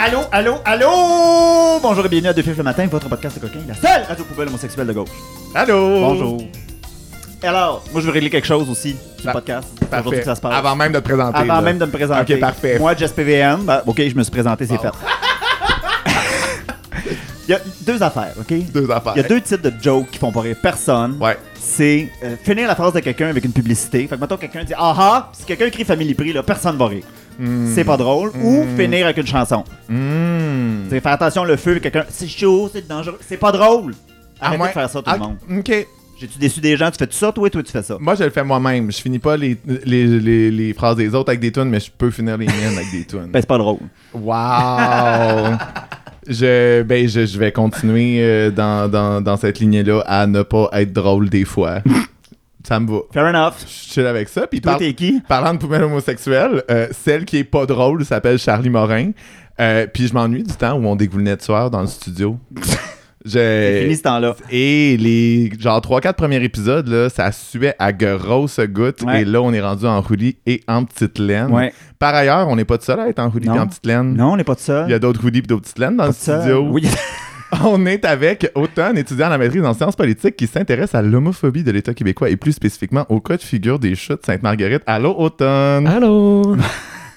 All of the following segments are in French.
Allô, allô, allô! Bonjour et bienvenue à Deux Fifs le matin, votre podcast de coquin, la seule radio poubelle homosexuelle de gauche. Allô! Bonjour. Alors, moi je veux régler quelque chose aussi du Ah, podcast. C'est aujourd'hui Parfait. que ça se passe. Avant même de te présenter. Avant là. même de me présenter. Ok, parfait. Moi, Jess PVM, ben, ok, je me suis présenté, c'est fait. Il y a deux affaires, ok? Deux affaires. Il y a deux types de jokes qui font pas rire personne. Ouais. C'est euh, finir la phrase de quelqu'un avec une publicité. Fait que mettons quelqu'un dit ah ah, si quelqu'un crie Family Prix, là, personne va rire. C'est pas drôle. Ou finir avec une chanson. Mmh. C'est faire attention le feu, quelqu'un c'est chaud, c'est dangereux. C'est pas drôle. Arrêtez de faire ça tout Ah, le monde. OK. J'ai-tu déçu des gens, tu fais tout ça, toi? Et toi tu fais ça. Moi, je le fais moi-même. Je finis pas les, les, les, les phrases des autres avec des tunes, mais je peux finir les miennes avec des tunes. Ben c'est pas drôle. Wow! je, ben, je, je vais continuer euh, dans, dans, dans cette lignée-là à ne pas être drôle des fois. Ça me va. Fair enough. Je suis chill avec ça. Puis Toi par- t'es qui? Parlant de poubelle homosexuelle, euh, celle qui est pas drôle s'appelle Charlie Morin. Euh, puis je m'ennuie du temps où on dégoulait de soir dans le studio. C'est fini J'ai... ce temps-là. Et les genre 3-4 premiers épisodes, là, ça suait à grosses gouttes. Ouais. Et là, on est rendu en hoodie et en petite laine. Ouais. Par ailleurs, on n'est pas de seul à être en hoodie et en petite laine. Non, on n'est pas de ça. Il y a d'autres hoodies et d'autres petites laines dans Pas le studio. Oui. On est avec Automne, étudiant à la maîtrise en sciences politiques, qui s'intéresse à l'homophobie de l'État québécois et plus spécifiquement au cas de figure des chutes Sainte-Marguerite. Allô, Automne! Allô?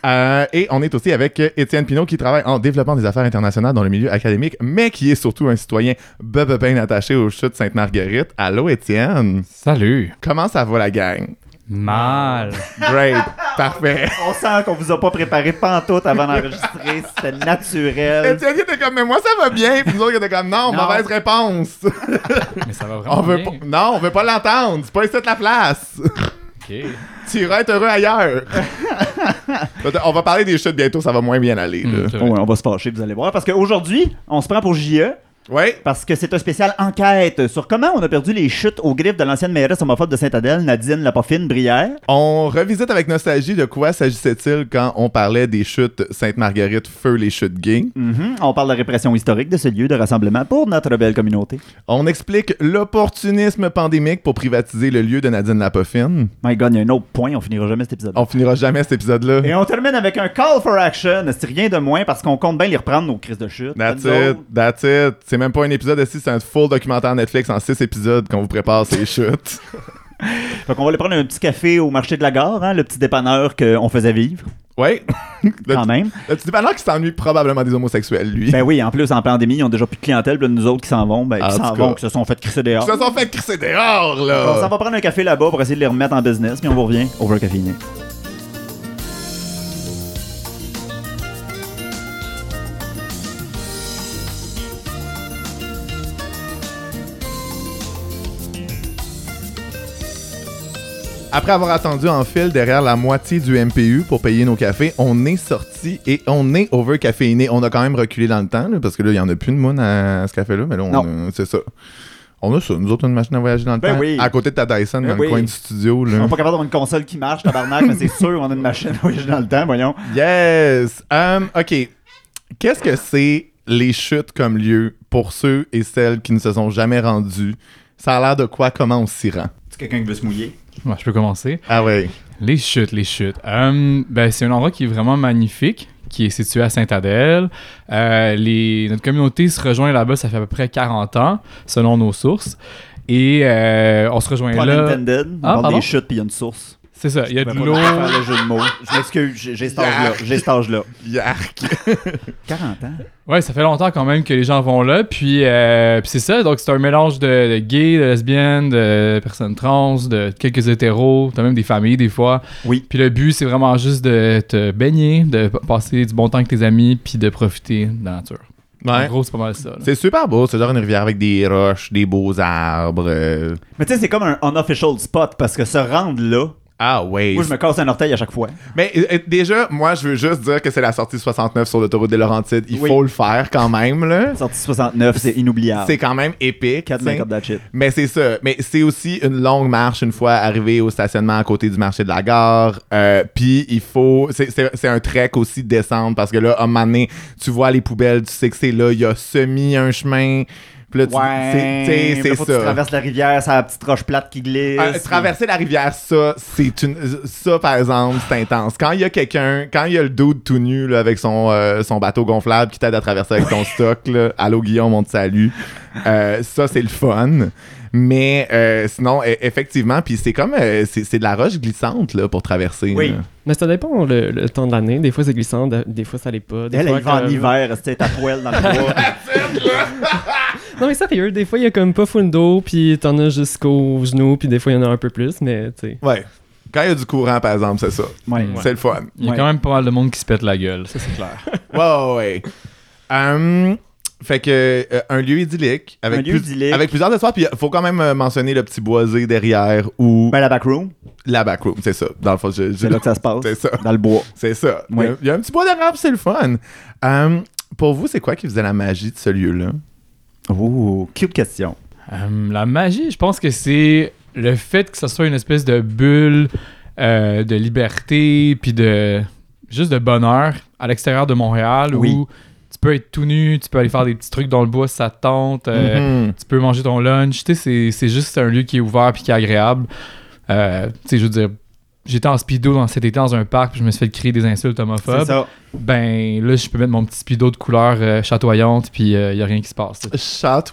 Euh, et on est aussi avec Étienne Pinault qui travaille en développement des affaires internationales dans le milieu académique, mais qui est surtout un citoyen bebe attaché aux chutes Sainte-Marguerite. Allô, Étienne! Salut. Comment ça va, la gang? Mal. Great! Parfait! On sent qu'on vous a pas préparé pantoute avant d'enregistrer. C'était naturel. Étienne était comme, mais moi ça va bien! Puis nous autres qui étaient comme, non, Non. mauvaise réponse! Mais ça va On vraiment veut bien. pas, non, on veut pas l'entendre! C'est pas ici de la place! Ok. Tu iras être heureux ailleurs. On va parler des chutes bientôt, ça va moins bien aller. Là. Ouais, on va se fâcher, vous allez voir. Parce qu'aujourd'hui, on se prend pour JE. Ouais. Parce que c'est un spécial enquête sur comment on a perdu les chutes aux griffes de l'ancienne mairesse homophobe de Sainte-Adèle, Nadine Lapoffine Brière. On revisite avec nostalgie de quoi s'agissait-il quand on parlait des chutes Sainte-Marguerite, feu les chutes gays. Mhm. On parle de la répression historique de ce lieu de rassemblement pour notre belle communauté. On explique l'opportunisme pandémique pour privatiser le lieu de Nadine Lapoffine. My God, il y a un autre point, on finira jamais cet épisode. On finira jamais cet épisode-là. Et on termine avec un call for action. C'est rien de moins parce qu'on compte bien les reprendre nos crises de chute. That's it, that's it. C'est même pas un épisode ici, c'est un full documentaire Netflix en six épisodes qu'on vous prépare ces chutes. Fait qu'on va aller prendre un petit café au marché de la gare, hein, le petit dépanneur qu'on faisait vivre. Le, quand même. le petit dépanneur qui s'ennuie probablement des homosexuels, lui. Ben oui, en plus, en pandémie, ils ont déjà plus de clientèle, puis nous autres qui s'en vont, ben, En qui s'en vont, qui se sont fait crisser dehors. Ils se sont fait crisser dehors, On là! s'en va prendre un café là-bas pour essayer de les remettre en business, puis on vous revient over caféiné. Après avoir attendu en file derrière la moitié du MPU pour payer nos cafés, on est sorti et on est over caféiné. On a quand même reculé dans le temps, là, parce que là, il y en a plus de moon à, ce café-là, mais là, on c'est ça. On a ça, nous autres, une machine à voyager dans le Ben temps. oui. À côté de ta Dyson, Ben dans oui. le coin du studio. On n'est pas capable d'avoir une console qui marche, tabarnak, mais c'est sûr, on a une machine à voyager dans le temps, voyons. Yes! Um, OK. Qu'est-ce que c'est les chutes comme lieu pour ceux et celles qui ne se sont jamais rendus? Ça a l'air de quoi? Comment on s'y rend? C'est quelqu'un qui veut se mouiller? Je peux commencer. Ah ouais. Les chutes, les chutes. Euh, ben, c'est un endroit qui est vraiment magnifique, qui est situé à Sainte-Adèle. Euh, les... Notre communauté se rejoint là-bas, ça fait à peu près 40 ans, selon nos sources. Et euh, on se rejoint Pas là. intended. On Ah, parle pardon? des chutes, puis il y a une source. C'est ça, il y a de l'eau. le jeu de mots. Je m'excuse, j'ai cet âge-là. J'ai cet âge-là. Yark! 40 ans. Ouais, ça fait longtemps quand même que les gens vont là. Puis, euh, puis c'est ça, donc c'est un mélange de, de gays, de lesbiennes, de personnes trans, de quelques hétéros, t'as même des familles des fois. Oui. Puis le but, c'est vraiment juste de te baigner, de passer du bon temps avec tes amis, puis de profiter de la nature. En Ouais. gros, c'est pas mal ça. là. C'est super beau, c'est genre une rivière avec des roches, des beaux arbres. euh. Mais tu sais, c'est comme un unofficial spot parce que se rendre là, Ah ouais. moi je me casse un orteil à chaque fois. Mais euh, euh, déjà, moi, je veux juste dire que c'est la sortie 69 sur l'autoroute des Laurentides. Il Oui. faut le faire quand même, là. Sortie 69, c'est inoubliable. C'est quand même épique. 4 t'sais. make up that shit. Mais c'est ça. Mais c'est aussi une longue marche une fois arrivé au stationnement à côté du marché de la gare. Euh, Puis il faut. C'est un trek aussi de descendre parce que là, à un moment donné, tu vois les poubelles, tu sais que c'est là. Il y a semi un chemin. Puis là, tu- Ouais, c'est- que tu ça. traverses la rivière, c'est la petite roche plate qui glisse. Euh, puis- traverser la rivière, ça, c'est une. Ça, par exemple, c'est intense. Quand il y a quelqu'un, quand il y a le dude tout nu là, avec son, euh, son bateau gonflable qui t'aide à traverser avec ton stock, là, allô Guillaume, on te salue. Euh, ça, c'est le fun. Mais euh, sinon, e- effectivement, puis c'est comme. euh, c'est c'est de la roche glissante là, pour traverser. Oui. là. Mais ça dépend le, le temps de l'année. Des fois, c'est glissant, de- des fois, ça l'est pas. Des Elle, fois, elle va en hiver, c'était à poêle dans le bois. Non, mais sérieux, des fois, il y a comme pas full d'eau, puis t'en as jusqu'au genou, puis des fois, il y en a un peu plus, mais tu sais. Ouais. Quand il y a du courant, par exemple, c'est ça. Ouais. C'est le fun. Il y a Ouais. quand même pas mal de monde qui se pète la gueule, ça c'est clair. Ouais, ouais, ouais. Hum, fait que euh, un lieu idyllique avec, Un lieu plus- idyllique. avec plusieurs espaces. Puis il faut quand même euh, mentionner le petit boisé derrière ou Ben, la backroom, la backroom, c'est ça. Dans le fond, je- je- c'est là que ça se passe. c'est ça. Dans le bois. C'est ça. Oui. Il, y a, il y a un petit bois derrière, c'est le fun. Hum, pour vous, c'est quoi qui faisait la magie de ce lieu-là? Oh, cute question. Euh, la magie, je pense que c'est le fait que ce soit une espèce de bulle euh, de liberté, puis de juste de bonheur à l'extérieur de Montréal Oui. où tu peux être tout nu, tu peux aller faire des petits trucs dans le bois ça te tente, euh, Mhm. tu peux manger ton lunch. Tu sais, c'est- c'est juste un lieu qui est ouvert puis qui est agréable. Tu sais, je veux dire, j'étais en speedo dans cet été dans un parc puis je me suis fait crier des insultes C'est homophobes. ça. Ben là, je peux mettre mon petit speedo de couleur euh, chatoyante puis il y a rien qui se passe.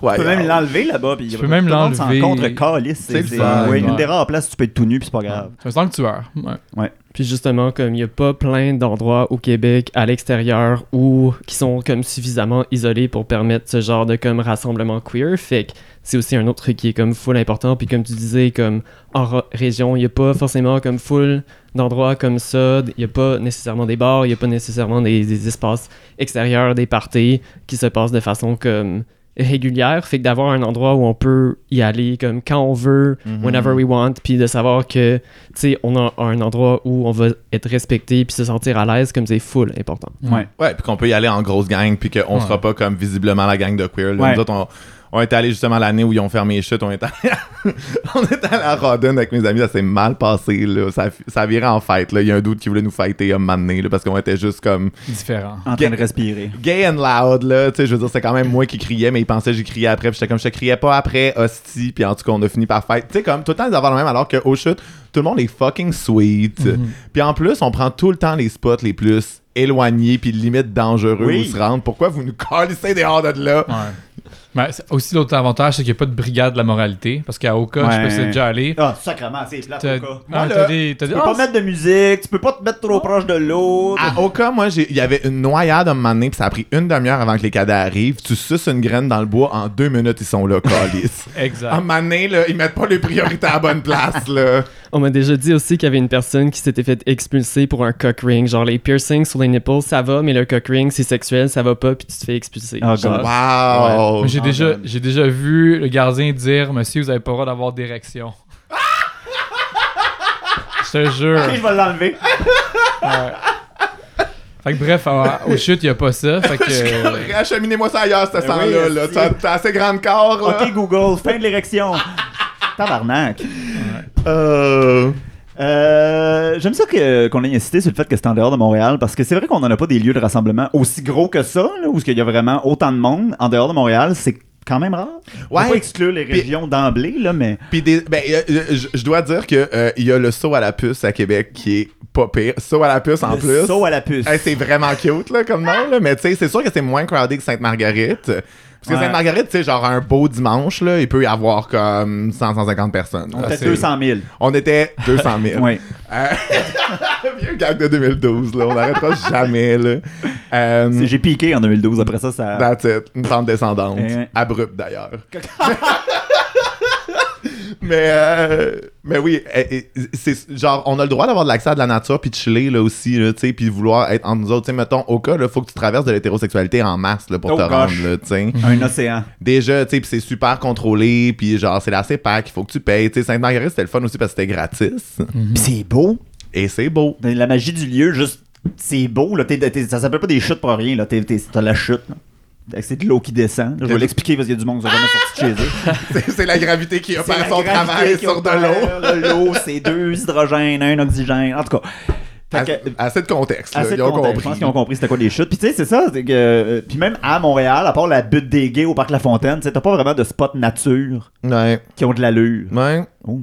ouais. Tu peux même l'enlever là-bas. Puis Tu peux même l'enlever. contre calice. C'est ouais. une des rares places où tu peux être tout nu, puis c'est pas grave. C'est un sanctuaire. Ouais. Puis justement, comme il y a pas plein d'endroits au Québec, à l'extérieur, ou qui sont comme suffisamment isolés pour permettre ce genre de comme rassemblement queer, fait que c'est aussi un autre truc qui est comme full important. Puis comme tu disais, comme en région, il y a pas forcément comme full d'endroits comme ça. Il y a pas nécessairement des bars, il y a pas nécessairement des espaces extérieurs, des parties qui se passent de façon comme régulière. Fait que d'avoir un endroit où on peut y aller comme quand on veut, Mhm. whenever we want, puis de savoir que tu sais, on a un endroit où on va être respecté puis se sentir à l'aise, comme c'est full important. Ouais. Ouais, puis qu'on peut y aller en grosse gang, puis qu'on Ouais. sera pas comme visiblement la gang de queer. là. Ouais. Nous autres, on, on est allé justement l'année où ils ont fermé les chutes, on est allé à, on est allé à Rodden avec mes amis, ça s'est mal passé, là. Ça, ça virait en fête, là. Il y a un doute qui voulait nous fighter un moment donné, là, parce qu'on était juste comme Différent. En train de respirer. gay and loud, là. Tu sais, je veux dire, c'est quand même moi qui criais, mais ils pensaient que j'ai crié après, puis j'étais comme, je te criais pas après, hostie, puis en tout cas, on a fini par fight. Tu sais, comme, tout le temps, ils avaient le même, alors qu'au chute, tout le monde est fucking sweet. Mhm. Puis en plus, on prend tout le temps les spots les plus éloignés puis limite dangereux Oui. où se rendre. Pourquoi vous nous calissez dehors de là? Ouais. Mais aussi l'autre avantage, c'est qu'il n'y a pas de brigade de la moralité. Parce qu'à Oka, je Ouais. t'es déjà allé. Ah, sacrement, c'est plate cas. ah, là, des. Tu peux ah, pas mettre de musique, tu peux pas te mettre trop proche de l'autre. À Oka, moi, j'ai- il y avait une noyade à un moment donné, puis ça a pris une demi-heure avant que les cadets arrivent. Tu suces une graine dans le bois, en deux minutes, ils sont là, calice. À un Exact. moment donné, là, ils mettent pas les priorités à la bonne place, là. On m'a déjà dit aussi qu'il y avait une personne qui s'était fait expulser pour un cock ring. Genre les piercings sur les nipples, ça va, mais le cock ring, c'est sexuel, ça va pas, puis tu te fais expulser. Oh, Genre, God. Wow! J'ai déjà, j'ai déjà vu le gardien dire Monsieur, vous avez pas le droit d'avoir d'érection. Je te jure. Ok, je vais l'enlever. Ouais. Fait que bref, à- au chute, il y a pas ça. Fait que. Acheminez-moi ça ailleurs, ce Ben sang-là. oui, là. T'as t'as assez grand corps, là. Ok, Google, fin de l'érection. Tabarnak. Euh, Euh, J'aime ça que- qu'on ait insisté sur le fait que c'est en dehors de Montréal parce que c'est vrai qu'on n'en a pas des lieux de rassemblement aussi gros que ça, là, où il y a vraiment autant de monde en dehors de Montréal. C'est quand même rare. On Ouais. peut pas exclure les régions d'emblée, là, mais. Puis ben, euh, euh, je dois dire que euh, y a le saut à la puce à Québec qui est pas pire. Saut à la puce en le plus. Saut à la puce. Hey, c'est vraiment cute là, comme nom, là. mais tu sais, c'est sûr que c'est moins crowded que Sainte-Marguerite. Parce que Ouais. Sainte-Marguerite, tu sais, genre un beau dimanche, là, il peut y avoir comme 100-150 personnes. On là. était C'est- 200 000. On était 200 000. Oui. Euh, Vieux gag de 2012, là. On n'arrêtera jamais, là. C'est- J'ai piqué en 2012. Après ça, ça. That's it. Une pente descendante. Eh ouais. Abrupte d'ailleurs. Mais, euh, mais oui, c'est genre, on a le droit d'avoir de l'accès à de la nature puis de chiller là aussi, là, tu sais, puis de vouloir être entre nous autres. Tu sais, mettons, au cas, là, faut que tu traverses de l'hétérosexualité en masse là, pour Oh te gosh. rendre, là, tu sais. Un océan. Déjà, tu sais, puis c'est super contrôlé, puis genre, c'est la CEPAC, il faut que tu payes. Tu sais, Sainte-Marguerite, c'était le fun aussi parce que c'était gratis. Puis c'est beau. Et c'est beau. La magie du lieu, juste. C'est beau, là. T'es- t'es- ça s'appelle pas des chutes pour rien, là. T'es- t'es- T'as la chute, là. C'est de l'eau qui descend. Je vais l'expliquer parce qu'il y a du monde qui sont jamais sorti de chez eux. C'est- la gravité qui opère son travail sur de l'eau. L'eau, c'est deux hydrogènes, un oxygène. En tout cas, Fait que- Assez de contexte. là. Assez de Ils ont contexte. Je compris. pense qu'ils ont compris c'était quoi les chutes. Puis tu sais, c'est ça. que, euh, puis même à Montréal, à part la butte des gays au parc La Fontaine, t'as pas vraiment de spots nature Ouais. qui ont de l'allure. Ouais. Oh.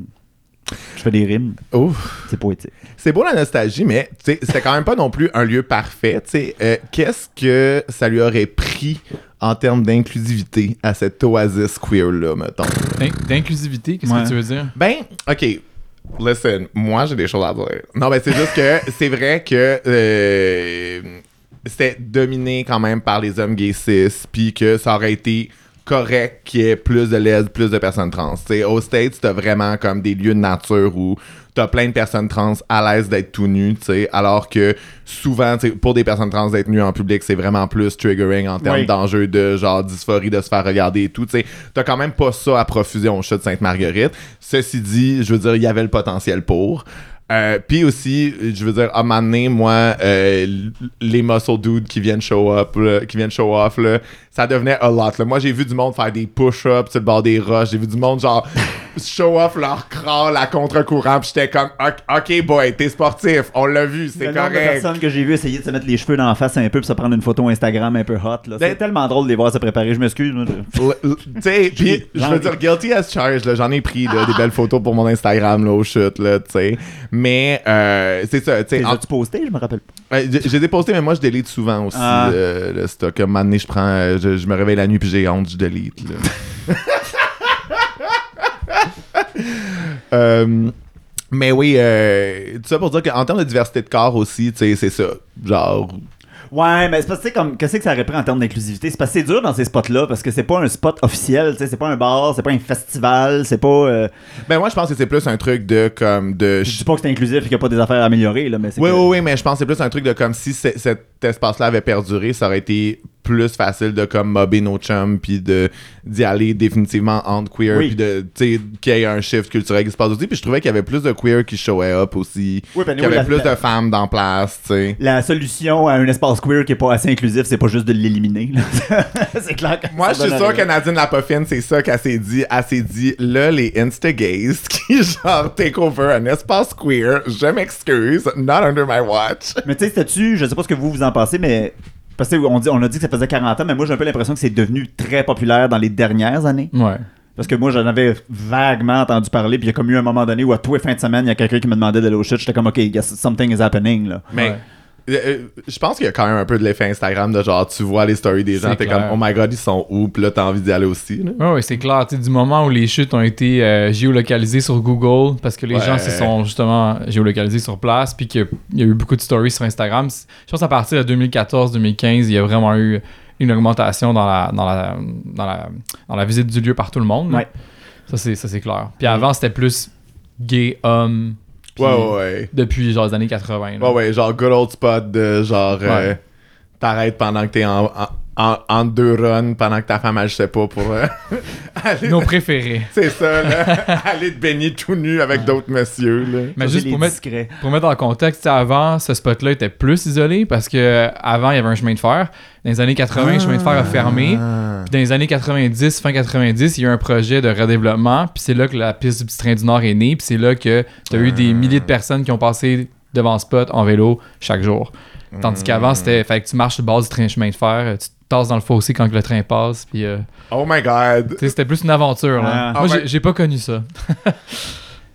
Fais des rimes. Ouf. C'est poétique. C'est beau la nostalgie, mais c'était quand même pas non plus un lieu parfait. tu sais. Euh, Qu'est-ce que ça lui aurait pris en termes d'inclusivité à cette oasis queer-là, mettons? D'in- D'inclusivité, qu'est-ce Ouais. que tu veux dire? Ben, OK. Listen, moi, j'ai des choses à dire. Non, ben, c'est juste que c'est vrai que euh, c'était dominé quand même par les hommes gays cis, puis que ça aurait été correct qu'il y ait plus de lesbes, plus de personnes trans. T'sais, au States, t'as vraiment comme des lieux de nature où t'as plein de personnes trans à l'aise d'être tout nues, tu sais, alors que souvent, t'sais, pour des personnes trans d'être nues en public, c'est vraiment plus triggering en termes Oui. d'enjeux de genre dysphorie, de se faire regarder et tout. T'as quand même pas ça à profusion au chat de Sainte-Marguerite. Ceci dit, je veux dire, il y avait le potentiel pour. Euh, Puis aussi, je veux dire, à un moment donné, moi, euh, les muscle dudes qui viennent show up, là, qui viennent show off, là, ça devenait a lot. Là. Moi, j'ai vu du monde faire des push-ups sur le bord des roches. J'ai vu du monde, genre, show off leur crâne à contre-courant. Puis j'étais comme, OK, boy, t'es sportif. On l'a vu, c'est correct. personnes que j'ai vu essayer de se mettre les cheveux dans la face un peu pour se prendre une photo Instagram un peu hot. là. C'est Ben- tellement drôle de les voir se préparer. Je m'excuse. tu sais, puis je veux dire, guilty as charged, là, j'en ai pris là, des belles photos pour mon Instagram, là, au chute, là, tu sais. Mais, euh, c'est ça, tu sais. En- posté? Je me rappelle pas. Ouais, je, je les ai postés, mais moi, je délite souvent aussi Ah. euh, le stock. Un moment donné, je prends, euh, je, je me réveille la nuit puis j'ai honte, je delete. Là. Euh, mais oui, euh, tout ça pour dire qu'en termes de diversité de corps aussi, c'est ça. Genre, Ouais, mais c'est parce que, tu sais, comme, qu'est-ce que ça aurait pris en termes d'inclusivité? C'est parce que c'est dur dans ces spots-là, parce que c'est pas un spot officiel, tu sais, c'est pas un bar, c'est pas un festival, c'est pas. euh, ben moi, je pense que c'est plus un truc de comme de. je dis pas que c'est inclusif et qu'il y a pas des affaires à améliorer, là, mais c'est. Oui, que- oui, oui, mais je pense que c'est plus un truc de comme si c'est- cet espace-là avait perduré, ça aurait été plus facile de comme mobber nos chums puis de d'y aller définitivement entre queer Oui. puis de tu sais qu'il y ait un shift culturel qui se passe aussi puis je trouvais qu'il y avait plus de queer qui showaient up aussi Oui, ben, qu'il y avait plus la- de femmes dans place tu sais La solution à un espace queer qui est pas assez inclusif, c'est pas juste de l'éliminer. c'est clair que moi, je suis sûr que Nadine Lapoffine, c'est ça qu'elle s'est dit. Elle s'est dit, là, les Insta-gays qui, genre, take over un espace queer, je m'excuse, not under my watch. Mais tu sais, c'était-tu, je sais pas ce que vous vous en pensez, mais. Parce que on, dit, on a dit que ça faisait 40 ans, mais moi j'ai un peu l'impression que c'est devenu très populaire dans les dernières années. Ouais. Parce que moi j'en avais vaguement entendu parler, puis il y a comme eu un moment donné où à tous les fins de semaine, il y a quelqu'un qui me demandait d'aller au shit. J'étais comme, ok, yes, something is happening. Là. Mais Ouais. Euh, euh, je pense qu'il y a quand même un peu de l'effet Instagram de genre, tu vois les stories des gens, t'es comme, oh my god, ils sont où? Puis là, t'as envie d'y aller aussi. Là. Ouais, ouais, c'est clair. Tu sais, du moment où les chutes ont été euh, géolocalisées sur Google, parce que les Ouais. gens se sont justement géolocalisés sur place, puis qu'il y a eu beaucoup de stories sur Instagram. Je pense à partir de 2014-2015, il y a vraiment eu une augmentation dans la, dans la, dans la, dans la visite du lieu par tout le monde. Ouais. Ça, c'est, ça, c'est clair. Puis avant, c'était plus gay, homme, puis Ouais, ouais, depuis genre les années 80. là. Ouais, ouais, genre good old spot de genre, euh, Ouais. t'arrêtes pendant que t'es en, en, en, en deux runs, pendant que ta femme, sais pas, pour euh, aller. Nos préférés. C'est ça, là. aller te baigner tout nu avec d'autres messieurs, là. Mais Ça, juste pour mettre. Pour mettre en contexte, avant, ce spot-là était plus isolé parce que euh, avant il y avait un chemin de fer. Dans les années 80, le chemin de fer a fermé. Ah. Puis dans les années 90, fin 90, il y a eu un projet de redéveloppement. Puis c'est là que la piste du petit train du Nord est née. Puis c'est là que tu as eu des milliers de personnes qui ont passé devant ce spot en vélo chaque jour. Tandis qu'avant, c'était fait que tu marches sur le bord du train chemin de fer, euh, tu te tasses dans le fossé quand le train passe. Puis euh, Oh my god. c'était plus une aventure. Là. Ah. Moi, Ah j'ai- pas connu ça.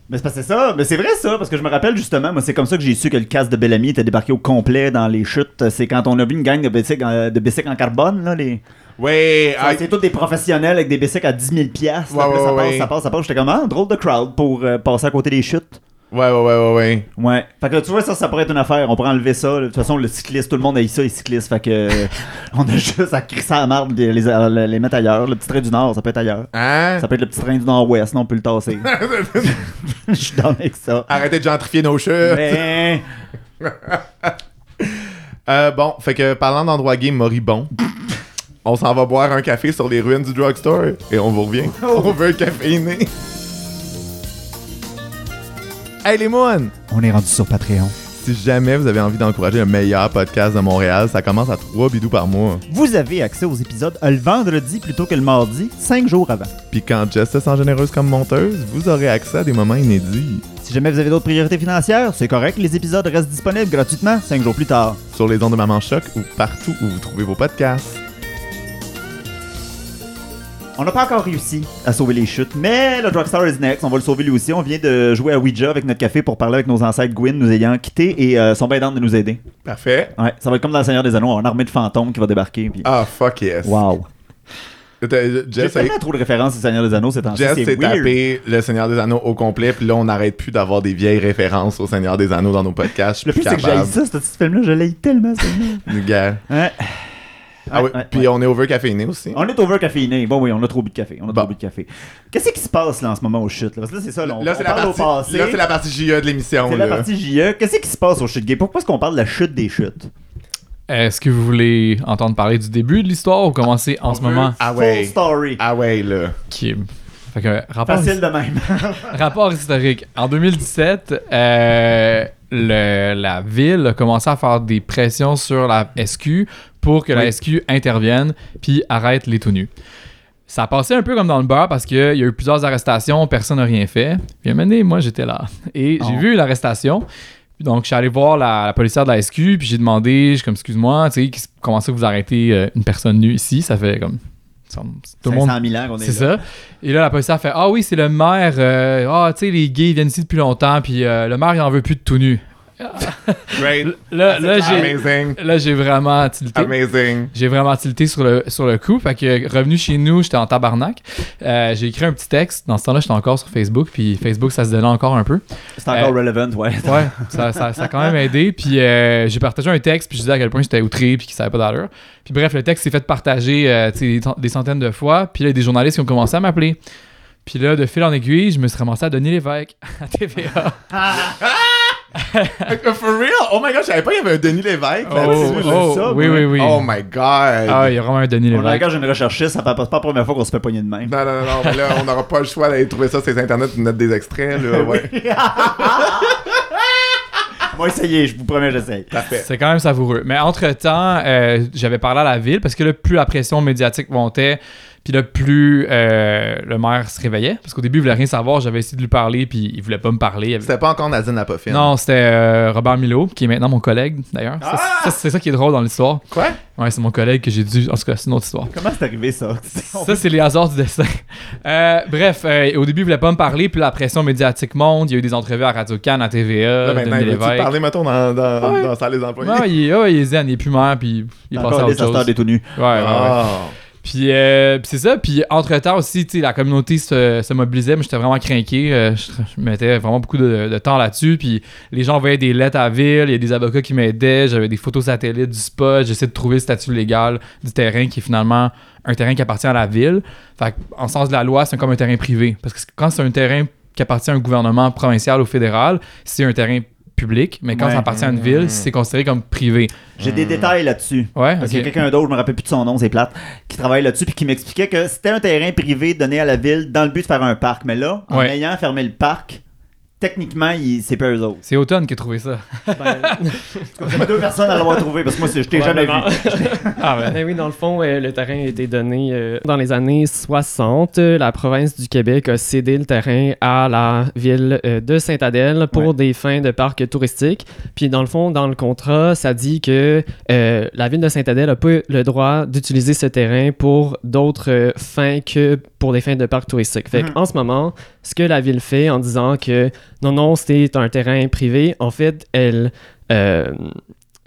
Mais c'est ça, mais c'est vrai ça, parce que je me rappelle justement, moi c'est comme ça que j'ai su que le casque de Bellamy était débarqué au complet dans les chutes. C'est quand on a vu une gang de bicycles en, de bicycles en carbone, là, les... Ouais, Ça, ah, c'est tous des professionnels avec des bicycles à 10 000 piastres. Ouais, ouais, ça, ouais. passe, ça passe, ça passe. J'étais comme, ah, drôle de crowd pour euh, passer à côté des chutes. Ouais, ouais, ouais, ouais, ouais. Ouais. Fait que tu vois, ça, ça pourrait être une affaire. On pourrait enlever ça. De toute façon, le cycliste, tout le monde a eu ça, les cyclistes. Fait que euh, on a juste à crisser à la marde les, les, les mettre ailleurs. Le petit train du Nord, ça peut être ailleurs. Hein? Ça peut être le petit train du Nord-Ouest, non, on peut le tasser. Je suis dans avec ça. Arrêtez de gentrifier nos chutes. Mais... Euh, bon, fait que parlant d'endroits gays moribonds, on s'en va boire un café sur les ruines du drugstore et on vous revient. On veut un caféiné. Hey les moines! On est rendu sur Patreon. Si jamais vous avez envie d'encourager le meilleur podcast de Montréal, ça commence à 3 bidous par mois. Vous avez accès aux épisodes le vendredi plutôt que le mardi, 5 jours avant. Puis quand Jess se sent généreuse comme monteuse, vous aurez accès à des moments inédits. Si jamais vous avez d'autres priorités financières, c'est correct, les épisodes restent disponibles gratuitement 5 jours plus tard. Sur les ondes de Maman Choc ou partout où vous trouvez vos podcasts. On n'a pas encore réussi à sauver les chutes, mais le Drugstore is next. On va le sauver lui aussi. On vient de jouer à Ouija avec notre café pour parler avec nos ancêtres Gwyn nous ayant quittés et euh, sont bien de nous aider. Parfait. Ouais, ça va être comme dans le Seigneur des Anneaux, une armée de fantômes qui va débarquer. Puis... Ah, fuck yes. Wow. J'ai Jess, a- tellement trop de références au Seigneur des Anneaux ces temps-ci. Jess s'est tapé Le Seigneur des Anneaux au complet, puis là, on n'arrête plus d'avoir des vieilles références au Seigneur des Anneaux dans nos podcasts. Le plus, c'est que j'ai ça, ce petit film-là. Je l'ai tellement, ce film-là. Ouais. Ah oui, puis ouais. on est over caféiné aussi. On est over caféiné. Bon, oui, on a trop bu de café. On a Bon. trop bu de café. Qu'est-ce qui se passe là en ce moment au shit? Là? Parce que là, c'est ça. Là, on, Là, on c'est la, parle partie- au passé. là, c'est la partie JE de l'émission. C'est la partie JE. Qu'est-ce qui se passe au shit game? Pourquoi est-ce qu'on parle de la chute des chutes? Est-ce que vous voulez entendre parler du début de l'histoire ou commencer en ce moment? Ah Full ouais. story. Ah ouais, là. Qui Fait que, rapport, Facile de même. rapport historique. En 2017, euh, le- la ville a commencé à faire des pressions sur la SQ pour que la. SQ intervienne puis arrête les tout nus. Ça a passé un peu comme dans le beurre parce qu'il y a eu plusieurs arrestations, personne n'a rien fait. Puis à un moment donné, moi j'étais là. Et j'ai Oh. vu l'arrestation. Donc je suis allé voir la, la policière de la SQ, puis j'ai demandé, je suis comme excuse-moi, tu sais, comment ça que vous arrêtez euh, une personne nue ici Ça fait comme. Tout le monde 500 000 ans qu'on est, c'est là. ça. Et là, la policière fait Ah oui, c'est le maire. euh, Ah, tu sais, les gays ils viennent ici depuis longtemps, puis euh, le maire, il en veut plus de tout nu. Great. Là, là, j'ai, Amazing. là, j'ai vraiment tilté. Amazing. J'ai vraiment tilté sur le, sur le coup. Fait que revenu chez nous, j'étais en tabarnak. Euh, j'ai écrit un petit texte. Dans ce temps-là, j'étais encore sur Facebook. Puis Facebook, ça se donnait encore un peu. C'est encore Euh, relevant, ouais. Ouais, ça, ça, ça a quand même aidé. Puis euh, j'ai partagé un texte, puis je disais à quel point j'étais outré, puis qu'il savait pas d'allure. Puis bref, le texte s'est fait partager euh, tu sais, des, cent- des centaines de fois. Puis là, il y a des journalistes qui ont commencé à m'appeler. Puis là, de fil en aiguille, je me suis ramassé à Denis Lévesque à TVA. For real? Oh my god, je savais pas qu'il y avait un Denis Lévesque. Oh, là-dessus. oh, ça, oui, oui, oui. Oh my god. Ah, il y a vraiment un Denis On Lévesque. engage une recherchiste, ça passe pas la première fois qu'on se fait pogner de même. Non, non, non, non, mais là, on n'aura pas le choix d'aller trouver ça sur les internets et mettre des extraits, là, ouais. Moi, essayez, je vous promets, j'essaye. Parfait. C'est quand même savoureux. Mais entre-temps, euh, j'avais parlé à la ville parce que là, plus la pression médiatique montait, puis là, plus euh, le maire se réveillait. Parce qu'au début, il voulait rien savoir. J'avais essayé de lui parler, puis il voulait pas me parler. Il avait- C'était pas encore Nadine Lapofine. Non, c'était euh, Robert Milo, qui est maintenant mon collègue, d'ailleurs. Ça, c'est ça qui est drôle dans l'histoire. Quoi? Ouais, c'est mon collègue que j'ai dû... En tout cas, c'est une autre histoire. Comment c'est arrivé ça? Ça, c'est les hasards du destin. Euh, bref, euh, au début, il voulait pas me parler, puis la pression médiatique monte. Il y a eu des entrevues à Radio-Can, à TVA, Là, maintenant, Lévesque. parler, mettons, dans, dans, Ouais. dans la salle des employés? Ouais, il, ouais, il est zen, il est plus maire, puis il est passé à autre chose. des tout nus. Ouais, ouais, ouais. Ah. Puis, euh, puis c'est ça. Puis entre-temps aussi, la communauté se, mobilisait, mais j'étais vraiment craqué. Euh, je, mettais vraiment beaucoup de, de temps là-dessus. Puis les gens envoyaient des lettres à la ville. Il y a des avocats qui m'aidaient. J'avais des photos satellites du spot. J'essayais de trouver le statut légal du terrain qui est finalement un terrain qui appartient à la ville. Fait en sens de la loi, c'est comme un terrain privé. Parce que quand c'est un terrain qui appartient à un gouvernement provincial ou fédéral, c'est un terrain public. Mais quand Ouais. ça appartient à une ville, c'est considéré comme privé. J'ai des détails là-dessus. Ouais, Parce qu'il y a quelqu'un d'autre, je me rappelle plus de son nom, c'est plate, qui travaille là-dessus puis qui m'expliquait que c'était un terrain privé donné à la ville dans le but de faire un parc. Mais là, en Ouais. ayant fermé le parc, techniquement, c'est pas eux autres. C'est Automne qui a trouvé ça. J'ai deux personnes à l'avoir trouvé parce que moi, c'est- je t'ai jamais vu. Ah ouais. Ben oui, dans le fond, euh, le terrain a été donné euh, dans les années 60. euh, la province du Québec a cédé le terrain à la ville euh, de Sainte-Adèle pour Ouais. des fins de parc touristique. Puis dans le fond, dans le contrat, ça dit que euh, la ville de Sainte-Adèle n'a pas le droit d'utiliser ce terrain pour d'autres euh, fins que pour des fins de parc touristique. Fait Mhm. en ce moment, ce que la ville fait en disant que non, non, c'est un terrain privé, en fait, elle euh,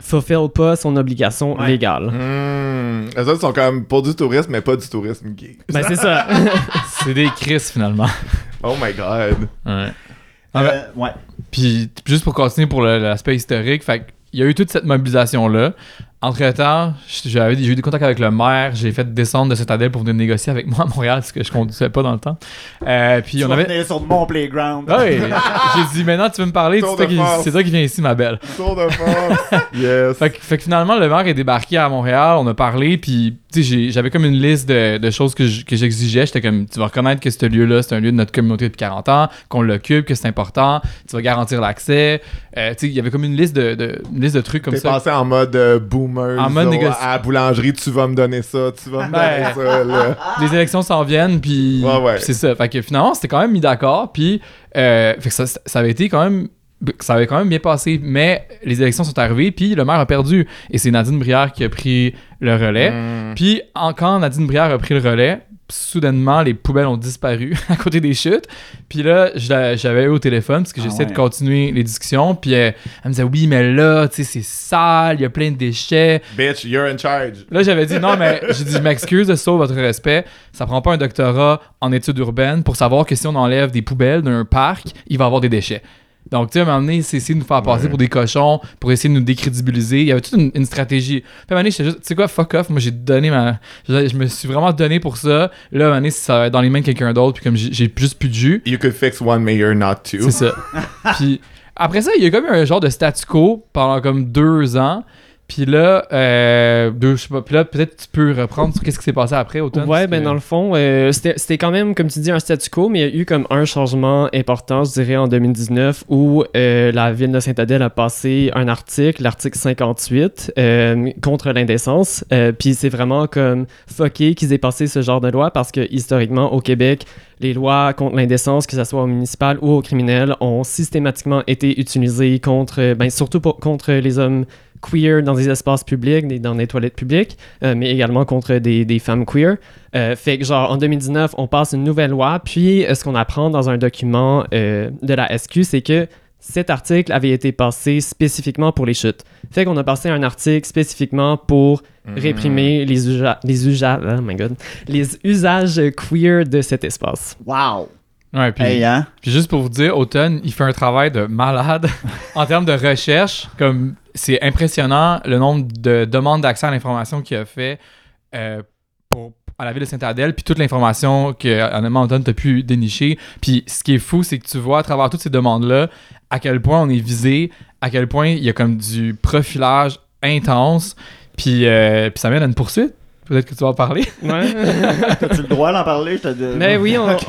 fulfill pas son obligation Ouais. légale. Hmm. Les autres sont comme pour du tourisme, mais pas du tourisme gay. Ben c'est ça. C'est des crises finalement. Oh my god. Ouais. Ah ben- Euh, ouais. Puis juste pour continuer pour le- l'aspect historique, fait il y a eu toute cette mobilisation-là. Entre-temps, j'avais j'ai eu des contacts avec le maire, j'ai fait descendre de Citadelle pour venir négocier avec moi à Montréal, ce que je conduisais pas dans le temps. Euh, puis Tu on avait... venir sur mon playground. Ah oui, j'ai dit maintenant tu veux me parler, c'est toi qui viens ici ma belle. Tour de force. yes. Fait que, fait que finalement le maire est débarqué à Montréal, on a parlé, puis j'avais comme une liste de, de choses que je- que j'exigeais. J'étais comme, tu vas reconnaître que ce lieu-là, c'est un lieu de notre communauté depuis 40 ans, qu'on l'occupe, que c'est important, tu vas garantir l'accès. Euh, tu sais, il y avait comme une liste de, de- une liste de trucs comme T'es ça. passé en mode euh, boomer. En mode négoci- À la boulangerie, tu vas me donner ça, tu vas me Ben, donner ça, là. les élections s'en viennent, puis Ouais, ouais. puis c'est ça. Fait que finalement, c'était quand même mis d'accord, puis euh, ça, ça avait été quand même ça avait quand même bien passé, mais les élections sont arrivées, puis le maire a perdu. Et c'est Nadine Brière qui a pris le relais. Mm. Puis quand Nadine Brière a pris le relais, soudainement, les poubelles ont disparu à côté des chutes. Puis là, j'avais eu au téléphone parce que Ah j'essayais ouais. de continuer les discussions. Puis euh, elle me disait, oui, mais là, tu sais, c'est sale, il y a plein de déchets. Bitch, you're in charge. Là, j'avais dit non, mais j'ai dit, je m'excuse de ça, votre respect. Ça prend pas un doctorat en études urbaines pour savoir que si on enlève des poubelles d'un parc, il va y avoir des déchets. Donc, tu sais, à un moment donné, c'est essayer de nous faire passer Ouais. pour des cochons, pour essayer de nous décrédibiliser. Il y avait toute une, une stratégie. Puis à un moment donné, j'étais juste, tu sais quoi, fuck off. Moi, j'ai donné ma. Je, je me suis vraiment donné pour ça. Là, à un moment donné, ça va être dans les mains de quelqu'un d'autre, puis comme j'ai j'ai juste plus de jus, You could fix one mayor, not two. c'est ça. puis après ça, il y a comme eu un genre de statu quo pendant comme deux ans. Puis là, euh, deux, je sais pas, puis là, peut-être tu peux reprendre sur qu'est-ce qui s'est passé après, automne. Ouais, ben que- dans le fond, euh, c'était c'était quand même, comme tu dis, un statu quo, mais il y a eu comme un changement important, je dirais, en 2019, où euh, la ville de Saint-Adèle a passé un article, l'article 58, euh, contre l'indécence. Puis c'est vraiment comme fucké qu'ils aient passé ce genre de loi, parce que historiquement, au Québec, les lois contre l'indécence, que ce soit au municipal ou au criminel, ont systématiquement été utilisées contre, ben, surtout pour- contre les hommes queer dans des espaces publics, des- dans des toilettes publiques, euh, mais également contre des, des femmes queer. Euh, fait que, genre, en 2019, on passe une nouvelle loi, puis euh, ce qu'on apprend dans un document euh, de la SQ, c'est que cet article avait été passé spécifiquement pour les chutes. Fait qu'on a passé un article spécifiquement pour Mm. réprimer les, usa- les, usa- oh my God, les usages queer de cet espace. Wow! Ouais, puis, Hey, hein? puis juste pour vous dire, Automne, il fait un travail de malade en termes de recherche. Comme c'est impressionnant le nombre de demandes d'accès à l'information qu'il a fait euh, pour, à la ville de Saint-Adèle, puis toute l'information que honnêtement Automne t'as pu dénicher. Puis ce qui est fou, c'est que tu vois à travers toutes ces demandes-là à quel point on est visé, à quel point il y a comme du profilage intense. Puis, euh, puis ça mène à une poursuite. Peut-être que tu vas en parler. Ouais. T'as-tu le droit d'en parler? Je te dis- Mais oui, on- Ok.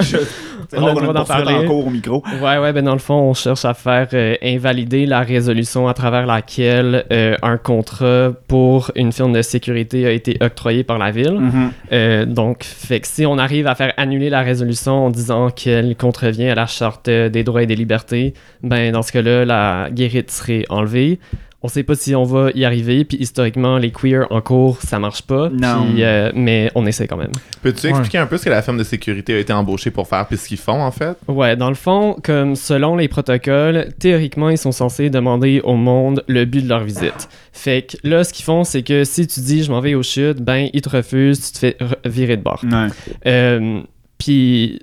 Je- On a le droit d'en parler. en cours au micro. Ouais, ouais, ben dans le fond, on cherche à faire euh, invalider la résolution à travers laquelle euh, un contrat pour une firme de sécurité a été octroyé par la ville. Mhm. Euh, donc, fait que si on arrive à faire annuler la résolution en disant qu'elle contrevient à la charte des droits et des libertés, ben dans ce cas-là, la guérite serait enlevée. On sait pas si on va y arriver, puis historiquement, les queers en cours, ça marche pas. Non. puis, euh, mais on essaie quand même. Peux-tu expliquer un peu ce que la firme de sécurité a été embauchée pour faire puis ce qu'ils font en fait? Ouais, dans le fond, comme selon les protocoles, théoriquement, ils sont censés demander au monde le but de leur visite. Fait que là, ce qu'ils font, c'est que si tu dis je m'en vais au chute, ben ils te refusent, tu te fais re- virer de bord. Ouais. Euh, Puis,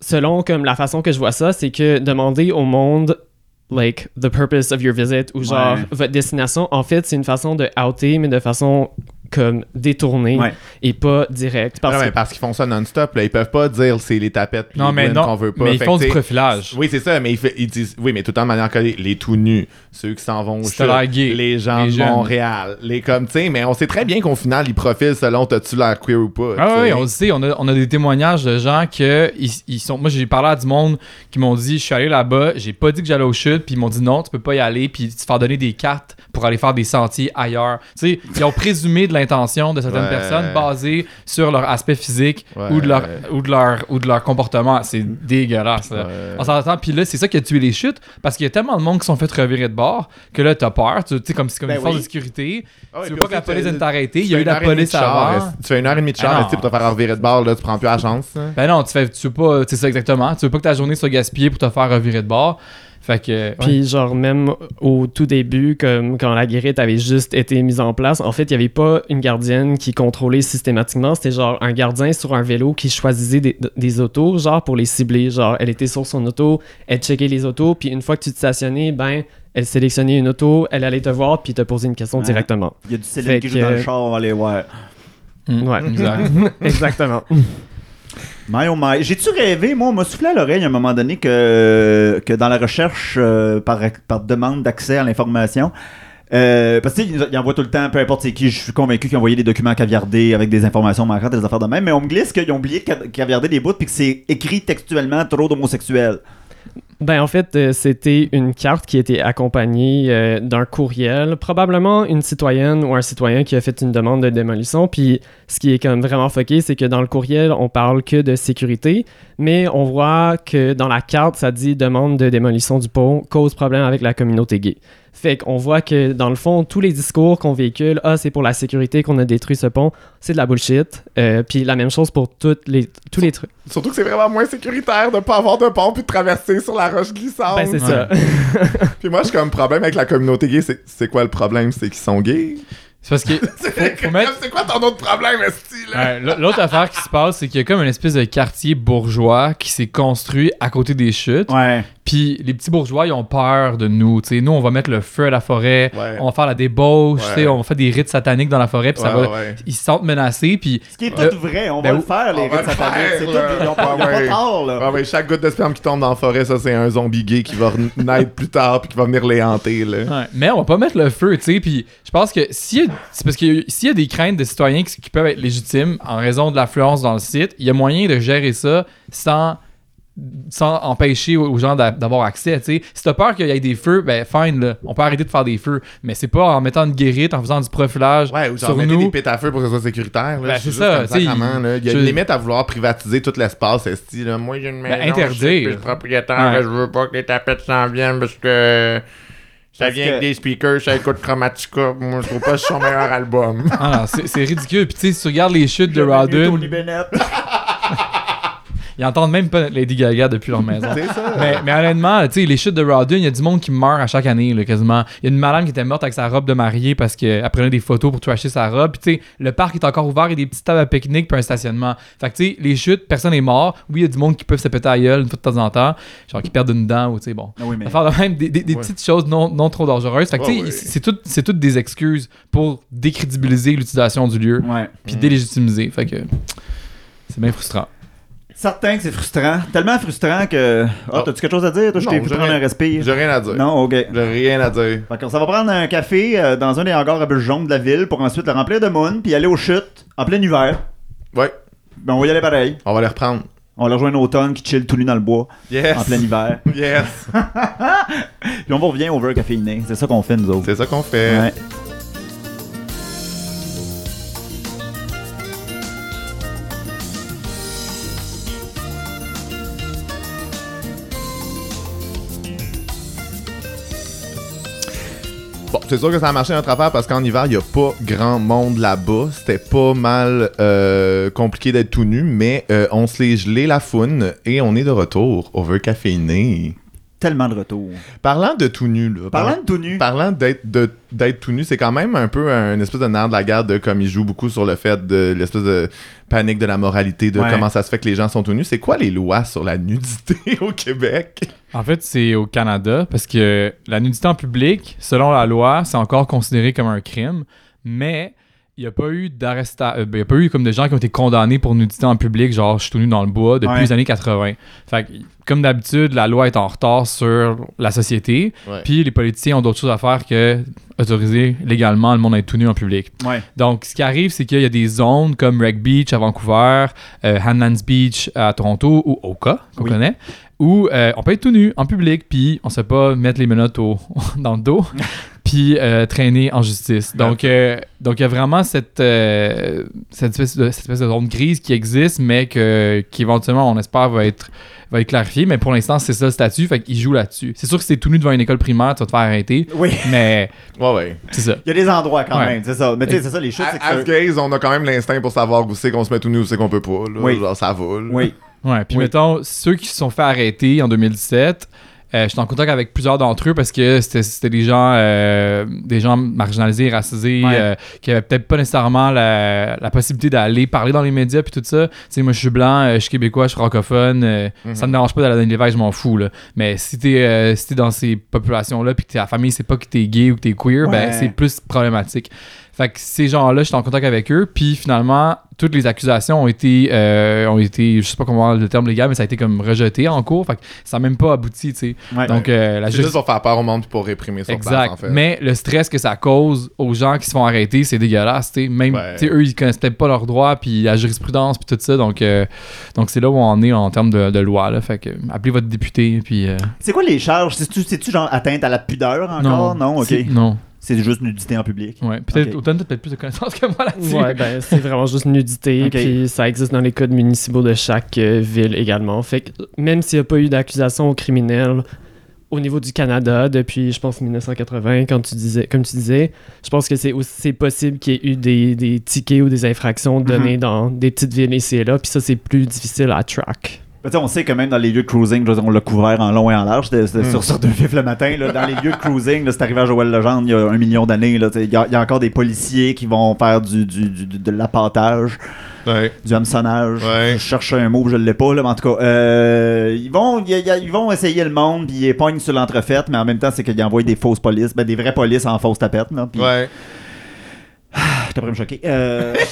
selon comme la façon que je vois ça, c'est que demander au monde like the purpose of your visit ou genre Ouais. votre destination, en fait, c'est une façon de outer, mais de façon comme détournée Ouais. et pas directe. Parce Ouais, que mais parce qu'ils font ça non-stop. Là. Ils peuvent pas dire c'est les tapettes puis Non, mais non. qu'on veut pas. Mais ils Fait font que, du profilage. Oui, c'est ça, mais ils, fait- ils disent. Oui, mais tout le temps de manière collée. Les tout nus, ceux qui s'en vont au les gens les de jeunes. Montréal, les comme, tu sais, mais on sait très bien qu'au final, ils profilent selon t'as-tu l'air queer ou pas. Ah oui, on le sait, on a, on a des témoignages de gens que ils, ils sont. Moi, j'ai parlé à du monde qui m'ont dit Je suis allé là-bas, j'ai pas dit que j'allais au chute, puis ils m'ont dit non, tu peux pas y aller, puis te faire donner des cartes pour aller faire des sentiers ailleurs. Tu sais, ils ont présumé de l'intention de certaines Ouais. personnes basées sur leur aspect physique Ouais. ou, de leur, ou, de leur, ou de leur comportement. C'est dégueulasse. là. Ouais. On s'entend, puis là, c'est ça qui a tué les chutes, parce qu'il y a tellement de monde qui sont fait revirer de bord que là, t'as peur, tu sais, comme, c'est comme Ben une force oui. de sécurité. Ah tu veux pas que la police vienne t'arrêter. tu Il y a fais eu une la heure et demie police avant. Tu fais une heure et demie de char, Ah pour te faire revirer de bord, là, tu prends plus la chance. là. Ben non, tu fais, tu veux pas, c'est ça exactement. Tu veux pas que ta journée soit gaspillée pour te faire revirer de bord. Fait que. ouais. Puis genre même au tout début, comme quand la guérite avait juste été mise en place, en fait, il n'y avait pas une gardienne qui contrôlait systématiquement. C'était genre un gardien sur un vélo qui choisissait des, des autos, genre pour les cibler. Genre, elle était sur son auto, elle checkait les autos, puis une fois que tu te stationnais, ben, elle sélectionnait une auto, elle allait te voir, puis te poser une question Ouais. directement. Il y a du qui joue dans le char, on va aller voir. Ouais. Exact. Exactement. My oh my. J'ai-tu rêvé, moi, on m'a soufflé à l'oreille à un moment donné que, que dans la recherche euh, par, par demande d'accès à l'information, Euh, parce que tu sais, il- il envoie tout le temps, peu importe c'est qui, je suis convaincu qu'ils ont envoyé des documents caviardés avec des informations manquantes, des affaires de même, mais on me glisse qu'ils ont oublié de ca- caviarder des bouts puis que c'est écrit textuellement trop d'homosexuels. Ben en fait, euh, c'était une carte qui était accompagnée euh, d'un courriel, probablement une citoyenne ou un citoyen qui a fait une demande de démolition. Puis ce qui est même vraiment fucké, c'est que dans le courriel, on parle que de sécurité, mais on voit que dans la carte, ça dit demande de démolition du pont cause problème avec la communauté gay. Fait qu'on voit que dans le fond, tous les discours qu'on véhicule, ah c'est pour la sécurité qu'on a détruit ce pont, c'est de la bullshit. Euh, puis la même chose pour toutes les, tous les trucs. Surtout que c'est vraiment moins sécuritaire de pas avoir de pont puis de traverser sur la roche glissante. Ben c'est ça. Puis moi, je suis comme problème avec la communauté gay. C'est quoi le problème? C'est qu'ils sont gays? C'est parce que. C'est mettre- quoi ton autre problème, Esti, là? Ouais, l- L'autre affaire qui se passe, c'est qu'il y a comme une espèce de quartier bourgeois qui s'est construit à côté des chutes. Ouais. Puis les petits bourgeois, ils ont peur de nous. tu sais. nous, on va mettre le feu à la forêt, Ouais. on va faire la débauche, Ouais. on va faire des rites sataniques dans la forêt, puis ça va. ouais. Ils se sentent menacés, puis Ce qui est Euh, tout vrai, on ben va le oui. faire, les rites le sataniques. C'est tout, ils ont pas, tort, là. Ah ouais, chaque goutte de sperme qui tombe dans la forêt, ça c'est un zombie gay qui va naître plus tard puis qui va venir les hanter là. Ouais, mais on va pas mettre le feu, tu sais. Puis je pense que s'il y a, c'est parce que s'il y a des craintes de citoyens qui, qui peuvent être légitimes en raison de l'affluence dans le site, il y a moyen de gérer ça sans sans empêcher aux gens d'a- d'avoir accès, tu sais. Si t'as peur qu'il y ait des feux, ben fine, là. On peut arrêter de faire des feux. Mais c'est pas en mettant une guérite, en faisant du profilage Ouais, ou sur nous. des pètes à feu pour que ce soit sécuritaire. Là. Ben, c'est juste ça, là. Il y a je- une limite à vouloir privatiser tout l'espace, esti. Là. Moi, j'ai une maison, Ben, interdire. je suis propriétaire, Ouais. je veux pas que les tapettes s'en viennent parce que ça Parce vient que- avec des speakers, ça écoute Chromatica. Moi, je trouve pas que c'est son meilleur album. Ah c'est ridicule. Puis tu sais, si tu regardes les chutes de Bennett. ils entendent même pas Lady Gaga depuis leur maison. ça. mais, mais honnêtement, tu sais, les chutes de Rawdon, il y a du monde qui meurt à chaque année, là, quasiment. Il y a une madame qui était morte avec sa robe de mariée parce qu'elle prenait des photos pour trasher sa robe. Puis, tu sais, le parc est encore ouvert, il y a des petites tables à pique-nique puis un stationnement. Fait que, tu sais, les chutes, personne n'est mort. Oui, il y a du monde qui peut se péter à gueule une fois de temps en temps, genre qui perdent une dent ou, tu sais, bon. Ah oui, mais- Faire même des, des- des Ouais. petites choses non, non trop dangereuses. Fait que, tu sais, Ouais, ouais. c'est tout- c'est toutes des excuses pour décrédibiliser l'utilisation du lieu puis délégitimiser. Fait que c'est bien frustrant. Certain que c'est frustrant. Tellement frustrant que. Ah, Ah. t'as-tu quelque chose à dire? Toi, je t'ai vu prendre rien- un respire. J'ai rien à dire. Non, ok. J'ai rien à dire. Fait ça va prendre un café euh, dans un des hangars à bulles jaunes de la ville pour ensuite le remplir de moon puis aller aux chutes en plein hiver. Ouais, Ben, on va y aller pareil. on va les reprendre. On va leur rejoindre automne qui chill tout nu dans le bois Yes. en plein hiver. Yes. Puis on revient over caféiné. C'est ça qu'on fait, nous autres. c'est ça qu'on fait. Ouais. C'est sûr que ça a marché notre affaire parce qu'en hiver, il n'y a pas grand monde là-bas. C'était pas mal euh, compliqué d'être tout nu, mais euh, on se gelé la foune et on est de retour over caféiné. Tellement de retour. Parlant de tout nu, là. Parlant de tout nu. Parlant d'être de- d'être tout nu, c'est quand même un peu un espèce de nerf de la guerre de comme il joue beaucoup sur le fait de l'espèce de panique de la moralité, de Ouais. comment ça se fait que les gens sont tout nus. C'est quoi les lois sur la nudité au Québec? En fait, c'est au Canada parce que la nudité en public, selon la loi, c'est encore considéré comme un crime, mais il n'y a pas eu d'arrestation, il y a pas eu comme des gens qui ont été condamnés pour nudité en public, genre je suis tout nu dans le bois depuis Ouais. les années 80. Fait que, comme d'habitude, la loi est en retard sur la société, Ouais. puis les politiciens ont d'autres choses à faire que autoriser légalement le monde à être tout nu en public. Ouais. Donc, ce qui arrive, c'est qu'il y a des zones comme Wreck Beach à Vancouver, euh, Hanlan's Beach à Toronto ou Oka, qu'on Oui. connaît, où euh, on peut être tout nu en public, puis on ne sait pas mettre les menottes au- dans le dos, puis euh, traîner en justice. Donc, euh, donc il y a vraiment cette, euh, cette, espèce de, cette espèce de zone grise qui existe, mais que, qui éventuellement, on espère, va être, va être clarifiée. Mais pour l'instant, c'est ça le statut, fait qu'il joue là-dessus. C'est sûr que si t'es tout nu devant une école primaire, tu vas te faire arrêter, Oui. mais Ouais, ouais. c'est ça. Il y a des endroits quand Ouais. même, c'est ça. Mais tu sais, c'est ça, les chutes, c'est À- que. gays, on a quand même l'instinct pour savoir où c'est qu'on se met tout nu, où c'est qu'on peut pas. Là. Oui. Genre, ça va. là. Oui. Ouais, puis Oui. mettons, ceux qui se sont fait arrêter en 2017, euh, j'étais en contact avec plusieurs d'entre eux parce que c'était- des gens euh, des gens marginalisés, racisés, Ouais. euh, qui avaient peut-être pas nécessairement la, la possibilité d'aller parler dans les médias puis tout ça. Tu sais, moi je suis blanc, je suis québécois, je suis francophone, euh, Mhm. ça me dérange pas d'aller dans l'évêque, je m'en fous. Là. Mais si t'es si t'es dans ces populations-là puis que ta famille sait pas que t'es gay ou que t'es queer, ben c'est plus problématique. Fait que ces gens-là, j'étais en contact avec eux, puis finalement, toutes les accusations ont été, euh, ont été, je sais pas comment le terme légal, mais ça a été comme rejeté en cours. Fait que ça n'a même pas abouti, tu sais. Ouais. Donc, euh, la C'est justice. juste pour faire peur au monde pour réprimer sur Exact. place, en fait. Mais le stress que ça cause aux gens qui se font arrêter, c'est dégueulasse. tu sais. Même, Ouais. tu sais, eux, ils connaissent peut-être pas leurs droits, puis la jurisprudence, puis tout ça. Donc, euh, donc c'est là où on en est en termes de, de loi. Là. Fait que, appelez votre député, puis. euh, C'est quoi les charges? C'est-tu, genre atteinte à la pudeur encore? Non, ok. c'est- Non. C'est juste nudité en public. Ouais. Peut-être, Ok. Automne, t'as peut-être plus de connaissances que moi là-dessus. Ouais, ben, c'est vraiment juste nudité, Ok. puis ça existe dans les codes municipaux de chaque euh, ville également. Fait que même s'il n'y a pas eu d'accusation criminelle au niveau du Canada depuis, je pense, 1980, quand tu disais, comme tu disais, je pense que c'est aussi c'est possible qu'il y ait eu des, des tickets ou des infractions données dans des petites villes ici et là, puis ça, c'est plus difficile à track. Ben, on sait que même dans les lieux de cruising, je on l'a couvert en long et en large. C'était, c'était Mm. sur, sur deux vifs le matin. Là, dans les lieux de cruising, là, c'est arrivé à Joël Legendre il y a un million d'années. Il y, a il y a encore des policiers qui vont faire du, du, du- de l'appâtage, Ouais. du hameçonnage. Ouais. Je cherche un mot, je l'ai pas, là, mais en tout cas, euh, ils, vont, y- y- ils vont essayer le monde, puis ils pognent sur l'entrefaite, mais en même temps, c'est qu'ils envoient des fausses polices, ben, des vraies polices en fausse tapette. Là, Ouais. J'étais prêt à me choquer. Euh...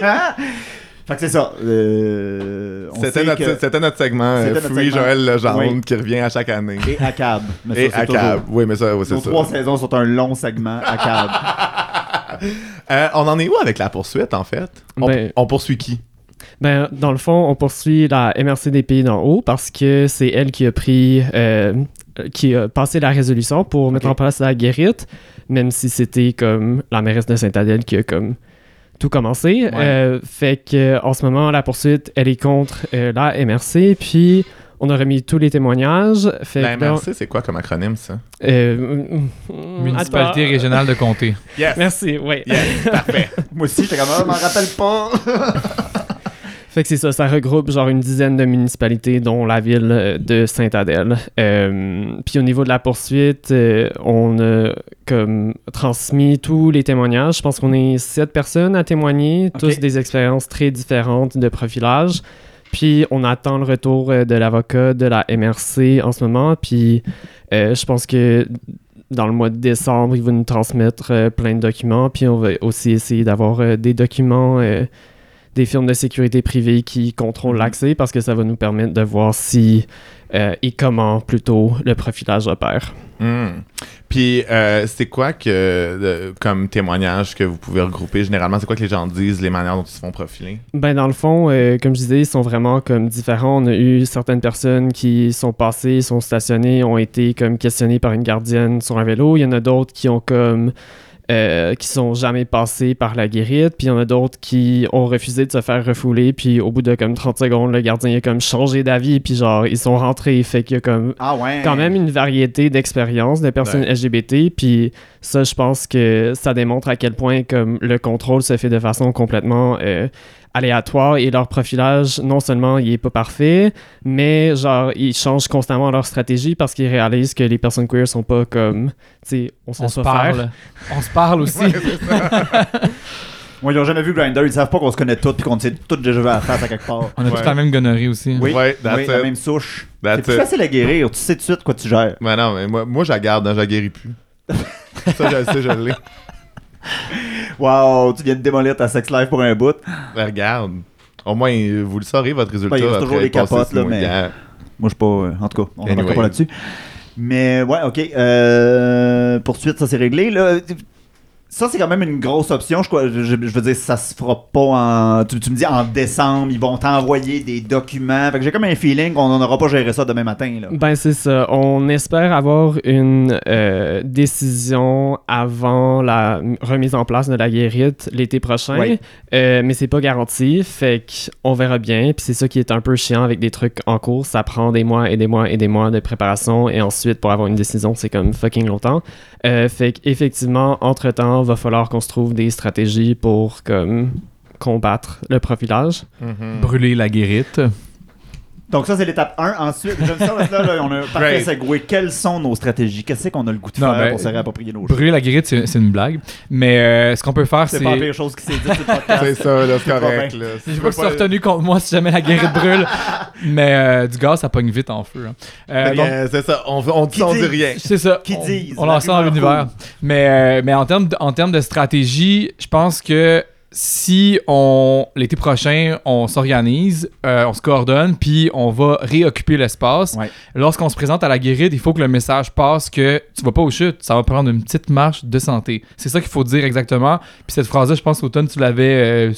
fait que c'est ça. euh, C'était notre, que- c'était notre segment euh, C'était notre Free segment. Joël Legendre Oui. qui revient à chaque année. Et à cab. Mais Et c'est à toujours- cab. Oui, mais ça, c'est Nos ça. trois saisons sont un long segment à cab. Euh, on en est où avec la poursuite, en fait? On, Ben- on poursuit qui? Ben, dans le fond, on poursuit la MRC des pays d'en haut parce que c'est elle qui a pris, euh, qui a passé la résolution pour mettre en place la guérite, même si c'était comme la mairesse de Saint-Adèle qui a comme tout commencé. Euh, fait que en ce moment, la poursuite, elle est contre euh, la MRC, puis on a remis tous les témoignages. Fait La MRC, c'est quoi comme acronyme, ça? euh, Municipalité attends. régionale de comté. Yes! Merci, oui. Yes, parfait. Moi aussi, ah, je m'en rappelle pas. Fait que c'est ça, ça regroupe genre une dizaine de municipalités, dont la ville euh, de Sainte-Adèle. Euh, Puis au niveau de la poursuite, euh, on a comme transmis tous les témoignages. Je pense qu'on est sept personnes à témoigner, tous des expériences très différentes de profilage. Puis on attend le retour de l'avocat de la MRC en ce moment. Puis euh, je pense que dans le mois de décembre, il va nous transmettre plein de documents. Puis on va aussi essayer d'avoir des documents des firmes de sécurité privées qui contrôlent Mhm. l'accès parce que ça va nous permettre de voir si euh, et comment plutôt le profilage opère. Hmm. Puis, euh, c'est quoi que, euh, comme témoignage que vous pouvez regrouper généralement? C'est quoi que les gens disent, les manières dont ils se font profiler? Ben dans le fond, euh, comme je disais, ils sont vraiment comme différents. On a eu certaines personnes qui sont passées, sont stationnées, ont été comme questionnées par une gardienne sur un vélo. Il y en a d'autres qui ont comme euh, qui sont jamais passés par la guérite, puis il y en a d'autres qui ont refusé de se faire refouler, puis au bout de comme 30 secondes, le gardien a comme changé d'avis, puis genre ils sont rentrés, fait qu'il y a comme Ah ouais. quand même une variété d'expériences de personnes Ouais. LGBT, puis ça, je pense que ça démontre à quel point comme le contrôle se fait de façon complètement euh, aléatoire et leur profilage, non seulement il est pas parfait, mais genre ils changent constamment leur stratégie parce qu'ils réalisent que les personnes queer sont pas comme, tu sais, on se On se faire. parle. On se parle aussi. Moi, ils ont jamais vu Grindr, ils savent pas qu'on se connaît tous puis qu'on s'est tous déjà vu à la face à quelque part. On a Ouais. tous la même gonorrhée aussi. Oui, Ouais, that's oui, la même souche. C'est plus it. facile à guérir, tu sais tout de suite quoi tu gères. Ben non, mais moi, moi je la garde, hein, je la guéris plus. ça, je le sais, je l'ai. Wow, tu viens de démolir ta sex life pour un bout. Ben, regarde. Au moins, vous le saurez, votre résultat. Ben, il reste toujours passer capotes, là, mais-. Moi, je suis pas. euh, en tout cas, on Anyway. ne pas là-dessus. Mais ouais, ok. Euh, poursuite, ça c'est réglé. Là. Ça, c'est quand même une grosse option. Je, je, je veux dire, ça se fera pas en. Tu, tu me dis en décembre, ils vont t'envoyer des documents. Fait que j'ai comme un feeling qu'on n'aura pas géré ça demain matin. Là. Ben c'est ça. On espère avoir une euh, décision avant la remise en place de la guérite l'été prochain, Oui. Euh, mais c'est pas garanti. Fait qu'on verra bien. Puis c'est ça qui est un peu chiant avec des trucs en cours. Ça prend des mois et des mois et des mois de préparation et ensuite pour avoir une décision c'est comme fucking longtemps. Euh, fait qu'effectivement entre va falloir qu'on se trouve des stratégies pour comme combattre le profilage. Mhm. Brûler la guérite. Donc, ça, c'est l'étape 1. Ensuite, j'aime ça, parce que là, là, on a un parfait segway. Quelles sont nos stratégies? Qu'est-ce qu'on a le goût de Non, faire ben, pour se réapproprier nos choses Brûler la guérite, c'est une blague. Mais euh, ce qu'on peut faire, C'est c'est. pas la pire chose qui s'est dit sur le podcast. C'est ça, là, c'est correct. Là. Je veux pas que tu sois retenu contre moi si jamais la guérite brûle. Mais euh, du gaz, ça pogne vite en feu. hein. Euh, donc- euh, C'est ça, on, on, Qui on dit- dit rien. C'est ça. Qui on, disent, On la lance ça dans l'univers. Mais, euh, mais en termes de, en termes de stratégie, je pense que si on l'été prochain, on s'organise, euh, on se coordonne, puis on va réoccuper l'espace, Ouais. lorsqu'on se présente à la guérite, il faut que le message passe que tu vas pas aux chutes, ça va prendre une petite marche de santé. C'est ça qu'il faut dire exactement. Puis cette phrase-là, je pense qu'Automne, tu l'avais euh,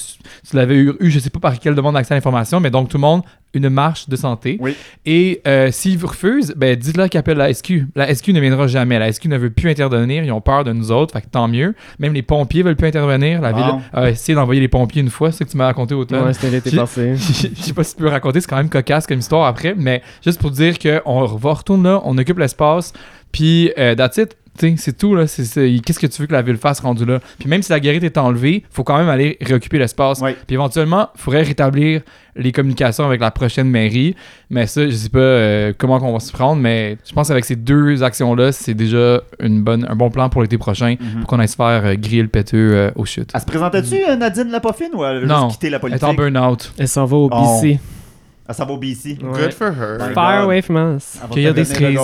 tu l'avais eu, je sais pas par quelle demande d'accès à l'information, mais donc tout le monde, une marche de santé. Oui. Et euh, s'ils vous refusent, ben dites-leur qu'ils appellent la SQ. La SQ ne viendra jamais. La SQ ne veut plus intervenir. Ils ont peur de nous autres. Fait que tant mieux. Même les pompiers veulent plus intervenir. La ville a essayé d'envoyer les pompiers une fois. C'est ce que tu m'as raconté automne. Ouais, c'était l'été J'ai- passé. Je sais pas si tu peux raconter, c'est quand même cocasse comme histoire après, mais juste pour dire qu'on va retourner là, on occupe l'espace, puis euh, that's it. C'est tout, là. C'est- c'est- Qu'est-ce que tu veux que la ville fasse rendu là? Puis même si la guérite est enlevée, faut quand même aller réoccuper l'espace. Ouais. Puis éventuellement, il faudrait rétablir les communications avec la prochaine mairie. Mais ça, je sais pas euh, comment on va se prendre, mais je pense qu'avec ces deux actions-là, c'est déjà une bonne, un bon plan pour l'été prochain Mhm. pour qu'on aille se faire euh, griller le péteux euh, au chute. Elle se présentait-tu, euh, Nadine Lapoffine, ou elle a Non. juste quitté la Elle politique? est en burn-out. Elle s'en va au Oh. BC. Elle s'en va au BC. Ouais. Good for her. Far away from us. Elle Cueillir des devenir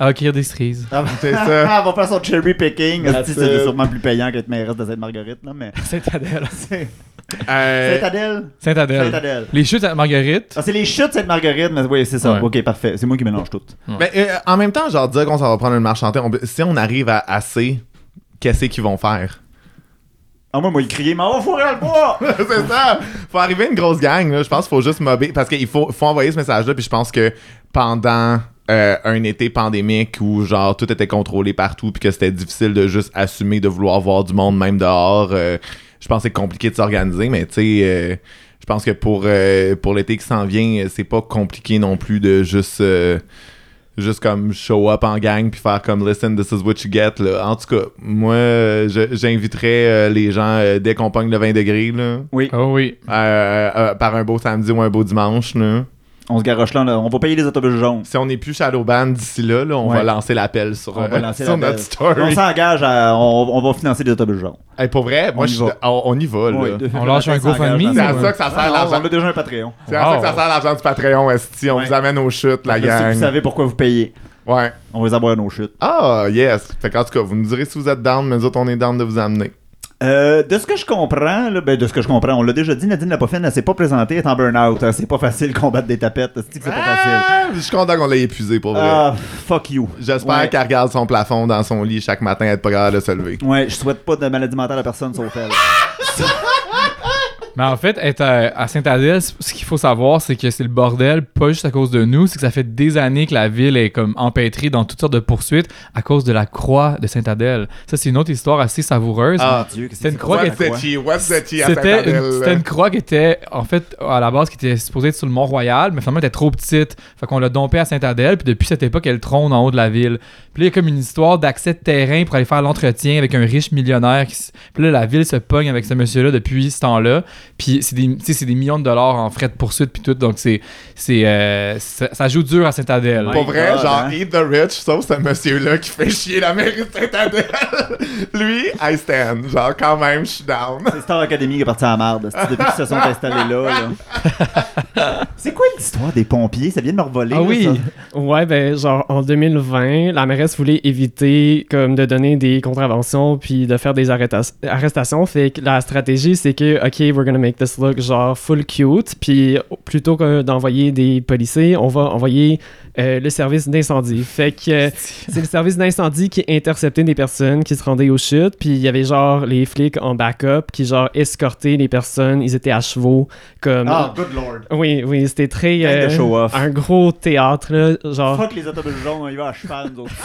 de des cerises. Elle va- C'est ça. Elle va faire son cherry picking. Asti, C'est sûrement plus payant qu'être mairesse de Sainte-Marguerite, là, mais... Sainte-Adèle. Euh, Sainte-Adèle? Sainte-Adèle. Sainte-Adèle. Les chutes à Marguerite. Ah, c'est les chutes Sainte-Marguerite, mais oui, c'est ça. Ouais. Ok, parfait. C'est moi qui mélange tout. Mais euh, en même temps, genre dire qu'on s'en va prendre une marche on si on arrive à assez, qu'est-ce qu'ils vont faire? Ah, moi, moi, il criait, mais on va fourrer le bois! c'est ça! Faut arriver à une grosse gang, là. Je pense qu'il faut juste mobber. Parce qu'il faut, faut envoyer ce message-là. Puis je pense que pendant euh, un été pandémique où, genre, tout était contrôlé partout. Puis que c'était difficile de juste assumer de vouloir voir du monde, même dehors. euh, je pense que c'est compliqué de s'organiser. Mais tu sais, euh, je pense que pour, euh, pour l'été qui s'en vient, c'est pas compliqué non plus de juste. euh, juste comme show up en gang puis faire comme listen this is what you get là. en tout cas moi euh, je- j'inviterais euh, les gens euh, dès qu'on pogne le 20 degrés là Oui, Oh oui. euh, euh, par un beau samedi ou un beau dimanche. Là. On se garoche là, là. On va payer les autobus jaunes. Si on n'est plus Shadow Band d'ici là, là, on Ouais. va lancer l'appel sur, On euh, va lancer sur l'appel. notre story. On s'engage à. On, on va financer des autobus jaunes. Hey, pour vrai, moi, On y je suis- va. on, on y va. Là. Oui, On lâche un GoFundMe, C'est à ça. que ça sert Ah, l'argent. On a déjà un Patreon. C'est à ça que ça sert l'argent du Patreon, Esti. On Ouais. vous amène aux chutes, la gang. vous savez pourquoi vous payez, Ouais. on va les avoir à nos chutes. Ah, yes. Fait qu'en tout cas, vous nous direz si vous êtes down, mais nous autres, on est down de vous amener. Euh, de ce que je comprends, là, ben, de ce que je comprends, on l'a déjà dit, Nadine Lapoffine, elle s'est pas présentée, elle est en burn-out. hein. C'est pas facile de combattre des tapettes. C'est pas facile. Ah, je suis content qu'on l'ait épuisé pour vrai. Ah, fuck you. J'espère ouais. qu'elle regarde son plafond dans son lit chaque matin et être pas capable de se lever. Ouais, je souhaite pas de maladie mentale à personne sauf elle. Mais en fait, être à, c- ce qu'il faut savoir, c'est que c'est le bordel, pas juste à cause de nous, c'est que ça fait des années que la ville est comme empêtrée dans toutes sortes de poursuites à cause de la croix de Sainte-Adèle. Ça, c'est une autre histoire assez savoureuse. Ah, Dieu, que une croix qui à C'était une, c'était croix qui était, en fait, à la base, qui était supposée être sur le Mont-Royal, mais finalement, elle était trop petite. Fait qu'on l'a dompée à Sainte-Adèle, puis depuis cette époque, elle trône en haut de la ville. Puis là, il y a comme une histoire d'accès de terrain pour aller faire l'entretien avec un riche millionnaire. Qui... Puis là, la ville se pogne avec ce monsieur-là depuis ce temps-là. Puis c'est des, tu sais, c'est des millions de dollars en frais de poursuite, puis tout. Donc, c'est, c'est, euh, ça, ça joue dur à Sainte-Adèle. Ouais. Pour vrai, God, genre, hein? eat the rich, sauf ce monsieur-là qui fait chier la mairie de Saint-Adèle. Lui, I stand. Genre, quand même, je suis down. C'est Star Academy qui est parti à la marde. c'est Depuis qu'ils se sont installés là. là? c'est quoi l'histoire des pompiers? Ça vient de me revoler. Ah là, oui! ça. Ouais, ben, genre, en 2020, la mairesse voulait éviter, comme, de donner des contraventions puis de faire des arrestations. Fait que la stratégie, c'est que, OK, we're gonna make this look, genre, full cute. Puis, plutôt que d'envoyer des policiers, on va envoyer euh, le service d'incendie. Fait que euh, c'est le service d'incendie qui interceptait des personnes qui se rendaient aux chutes. Puis, il y avait, genre, les flics en backup qui, genre, escortaient les personnes. Ils étaient à chevaux, comme... Ah, good lord. Oui, oui, c'était très... Euh, un gros théâtre, là, genre... Fuck les autobus jaunes, on y va à cheval, nous autres.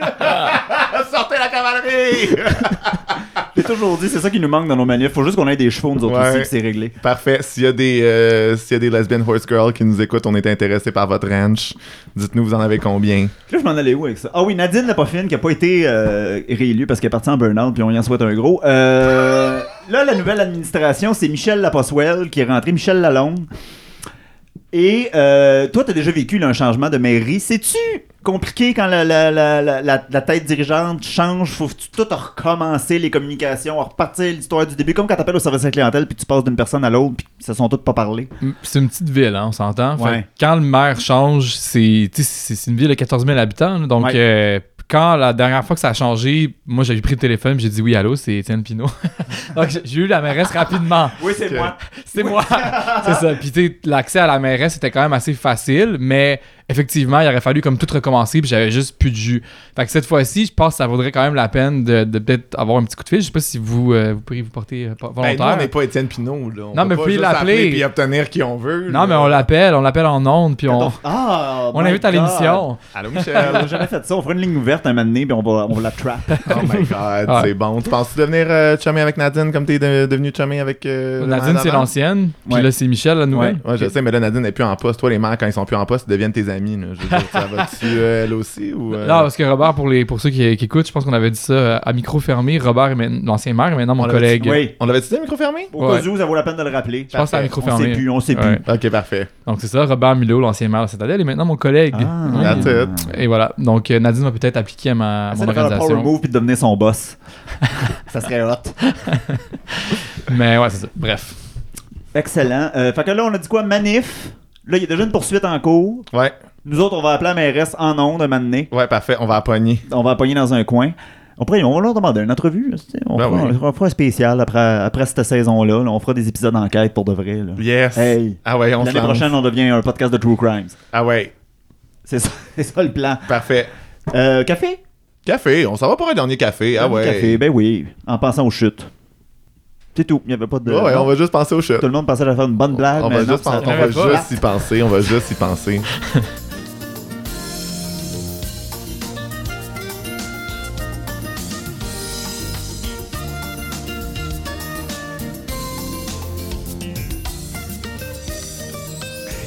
La cavalerie! J'ai toujours dit, c'est ça qui nous manque dans nos manifs. Faut juste qu'on ait des chevaux, nous autres Ouais. aussi, que c'est réglé. Parfait. S'il y a des, euh, s'il y a des lesbian horse girls qui nous écoutent, on est intéressés par votre ranch. Dites-nous, vous en avez combien? Là, je m'en allais où avec ça? Ah oui, Nadine Lapoffine qui a pas été euh, réélue parce qu'elle est partie en burn-out, puis on y en souhaite un gros. Euh, là, la nouvelle administration, c'est Michel Laposwell qui est rentré, Michel Lalonde. Et euh, toi, t'as déjà vécu là, un changement de mairie. C'est-tu compliqué quand la, la, la, la, tête dirigeante change? Faut-tu tout recommencer les communications, repartir l'histoire du début, comme quand t'appelles au service à la clientèle, puis tu passes d'une personne à l'autre, puis ils se sont toutes pas parlé. C'est une petite ville, hein, on s'entend. Ouais. quand le maire change, c'est tu une ville de 14 000 habitants. donc, Ouais. euh, quand la dernière fois que ça a changé, moi j'avais pris le téléphone, j'ai dit oui, allô, c'est Étienne Pinot. Donc j'ai- j'ai eu la mairesse rapidement. Oui, c'est moi. C'est moi. c'est ça. Puis tu sais, l'accès à la mairesse était quand même assez facile, mais effectivement, il aurait fallu comme tout recommencer, puis j'avais juste plus de jus. Fait que cette fois-ci, je pense que ça vaudrait quand même la peine de, de peut-être avoir un petit coup de fil. Je sais pas si vous, euh, vous pourriez vous porter euh, Ben, nous, volontaire. on n'est pas Étienne Pinot, là. On Non, peut mais pas vous pouvez juste l'appeler. appeler puis obtenir qui on veut. non, là. mais on l'appelle, on l'appelle en ondes, puis on, Ah, on l'invite à l'émission. Allô, On Michel. a jamais fait ça. On fera une ligne ouverte un moment donné, puis on va, on va la trap. oh my god, Ouais. c'est bon. Tu penses-tu devenir euh, chummy avec Nadine comme t'es de- devenu chummy avec euh, Nadine, c'est l'ancienne, puis Ouais. là, c'est Michel, la nouvelle. Ouais, je sais, mais là, Nadine n'est plus en poste. Toi, les maires, quand ils sont plus en poste, ils deviennent tes amis. là. Je veux dire, ça va-tu, euh, elle aussi ou, euh, Non, parce que Robert, pour, les, pour ceux qui, qui écoutent, je pense qu'on avait dit ça euh, à micro fermé. Robert l'ancien maire et maintenant mon On l'avait dit, collègue. Oui. On l'avait-tu dit, micro fermé? Au Ouais. cas où, ça vaut la peine de le rappeler. Je pense que à micro On sait fermé. plus, on sait Ouais. plus. Ok, parfait. Donc c'est ça, Robert Milo, l'ancien maire de Citadelle, est maintenant mon collègue. Ah. That's it. Et voilà. Donc Nadine va peut-être appliquer à, ma, à mon de faire un power move puis de devenir son boss. ça serait hot. Mais ouais, c'est ça. Bref. Excellent. Euh, fait que là, on a dit quoi? Manif. Là, il y a déjà une poursuite en cours. Ouais, Nous autres, on va appeler la mairesse en ondes un moment donné. ouais, parfait. On va la pogner. On va la pogner dans un coin. On, pourrait, on va leur demander une entrevue. On, Ben fera, oui. on fera un spécial après, après cette saison-là. là. On fera des épisodes d'enquête pour de vrai. là. Yes. Hey. Ah ouais, on L'année prochaine, on devient un podcast de True Crimes. Ah ouais, C'est ça, c'est ça le plan. parfait. Euh, café? Café, on s'en va pour un dernier café. Ah ouais. Café, ben oui. En pensant aux chutes. C'est tout. Il n'y avait pas de. Ouais, on va juste penser au chat. Tout le monde pensait à faire une bonne blague. On mais va non, juste, on va juste y penser, on va juste y penser.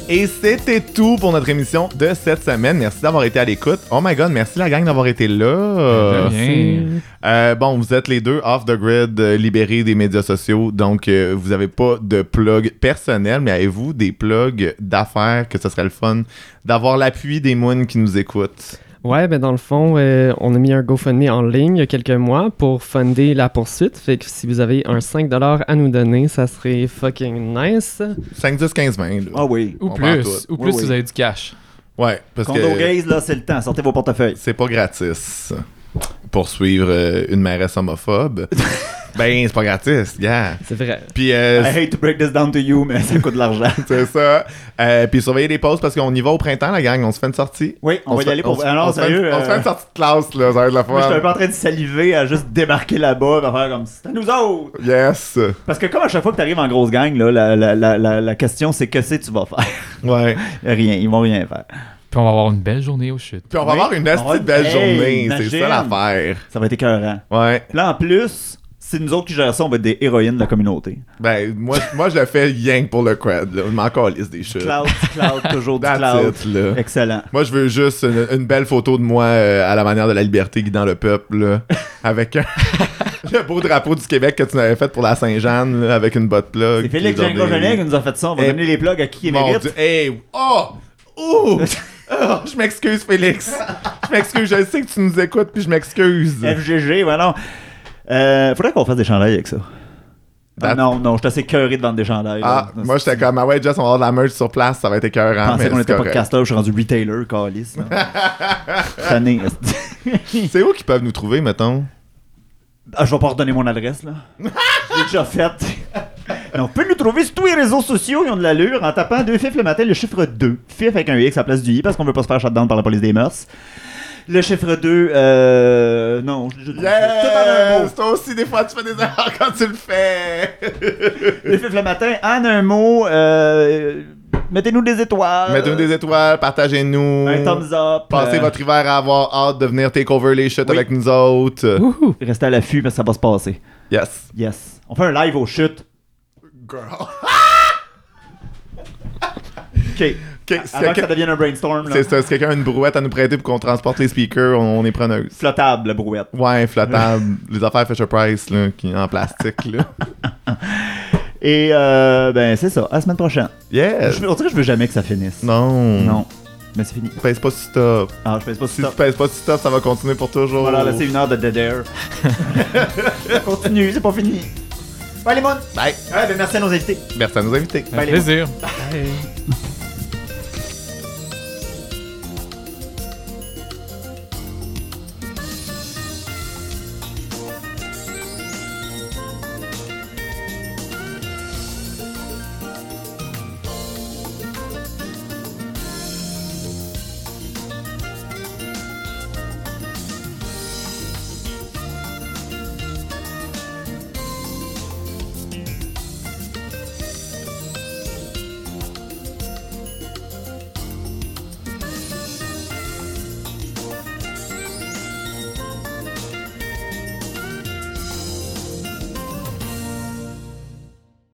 Et c'était tout pour notre émission de cette semaine. Merci d'avoir été à l'écoute. Oh my god, merci la gang d'avoir été là. Rien. Euh, bon, vous êtes les deux off the grid, euh, libérés des médias sociaux, donc euh, vous avez pas de plug personnel, mais avez-vous des plugs d'affaires que ce serait le fun d'avoir l'appui des moons qui nous écoutent? Ouais, ben dans le fond, euh, on a mis un GoFundMe en ligne il y a quelques mois pour funder la poursuite. Fait que si vous avez un 5$ à nous donner, ça serait fucking nice. 5, 10, 15, 20. là. Ah oui. Ou On plus. Ou Oui, plus oui. si vous avez du cash. Ouais, parce Condo que gaze, là, c'est le temps. Sortez vos portefeuilles. c'est pas gratis. Poursuivre euh, une mairesse homophobe. ben, c'est pas gratis, gars. C'est vrai. Puis, euh, I hate to break this down to you, mais ça coûte de l'argent. c'est ça. Euh, puis, surveillez les pauses parce qu'on y va au printemps, la gang. On se fait une sortie. Oui, on, va y aller on pour. Ah on se fait une- sérieux. On se fait euh, une sortie de classe, là. Ça va être la Moi, je suis un fois. peu en train de saliver à juste débarquer là-bas, à faire comme c'est à nous autres. Yes. Parce que comme à chaque fois que tu arrives en grosse gang, là, la, la, la, la, la question c'est que c'est que tu vas faire? Ouais. rien, ils vont rien faire. Puis on va avoir une belle journée au chute. Puis on va Oui. avoir une de belle Hey, journée. C'est ça l'affaire. Ça va être écœurant. Ouais. Puis là, en plus, c'est nous autres qui gèrent ça, on va être des héroïnes de la communauté. Ben, moi, moi je le fais rien que pour le cred. Là. Je m'en calisse des shit. Cloud, cloud, toujours du cloud. it, là. Excellent. Moi, je veux juste une, une belle photo de moi euh, à la manière de la liberté guidant le peuple, là, avec un- le beau drapeau du Québec que tu m'avais fait pour la Saint-Jeanne, avec une botte plug. C'est Félix Gingras des- qui nous a fait ça. On va Eh, donner les plugs à qui il Mon mérite. Dieu. Hey! Oh! Ouh! Oh, je m'excuse, Félix. Je m'excuse. Je sais que tu nous écoutes, puis je m'excuse. FGG, voilà. Euh, faudrait qu'on fasse des chandails avec ça. Ah, non, non, je suis assez cœuré de vendre des chandails. Ah, là. moi, j'étais comme, ah ouais, Jess, on va avoir de la merch sur place, ça va être Je écœurant. pensais mais qu'on était correct. podcaster, je suis rendu retailer, esti. C'est où qu'ils peuvent nous trouver, mettons? ah, je vais pas redonner mon adresse, là. J'ai déjà fait. On peut nous trouver sur tous les réseaux sociaux, ils ont de l'allure, en tapant deux fifs le matin, le chiffre 2. Fif avec un X à la place du I, parce qu'on veut pas se faire shutdown par la police des mœurs. Le chiffre 2, euh. Non, je! Toi aussi, des fois, tu fais des erreurs quand tu le fais! Le fif le matin, en un mot, euh, mettez-nous des étoiles. Mettez-nous des étoiles, partagez-nous. Un thumbs up. Passez euh, votre hiver à avoir hâte de venir take over les Oui. avec nous autres. Restez à l'affût parce que ça va se passer. Yes. Yes. On fait un live aux chutes. Girl. OK. Ok, si Avant que ça devienne un brainstorm, c'est ça, si quelqu'un a une brouette à nous prêter pour qu'on transporte les speakers, on, on est preneuse. Flottable, la brouette. Ouais, flottable. les affaires Fisher Price, là, qui en plastique, là. Et, euh, ben, c'est ça. À la semaine prochaine. Yes. Je, on dirait que je veux jamais que ça finisse. Non. Non. Mais c'est fini. Pèse pas sur stop. Ah, je pèse pas Si sur tu ça. pèses pas sur stop, ça va continuer pour toujours. Voilà, là, c'est une heure de dead air. continue, c'est pas fini. Bye les moons! Bye. Ouais, ben merci à nos invités. Merci à nos invités. Un Bye, les plaisir. Bye.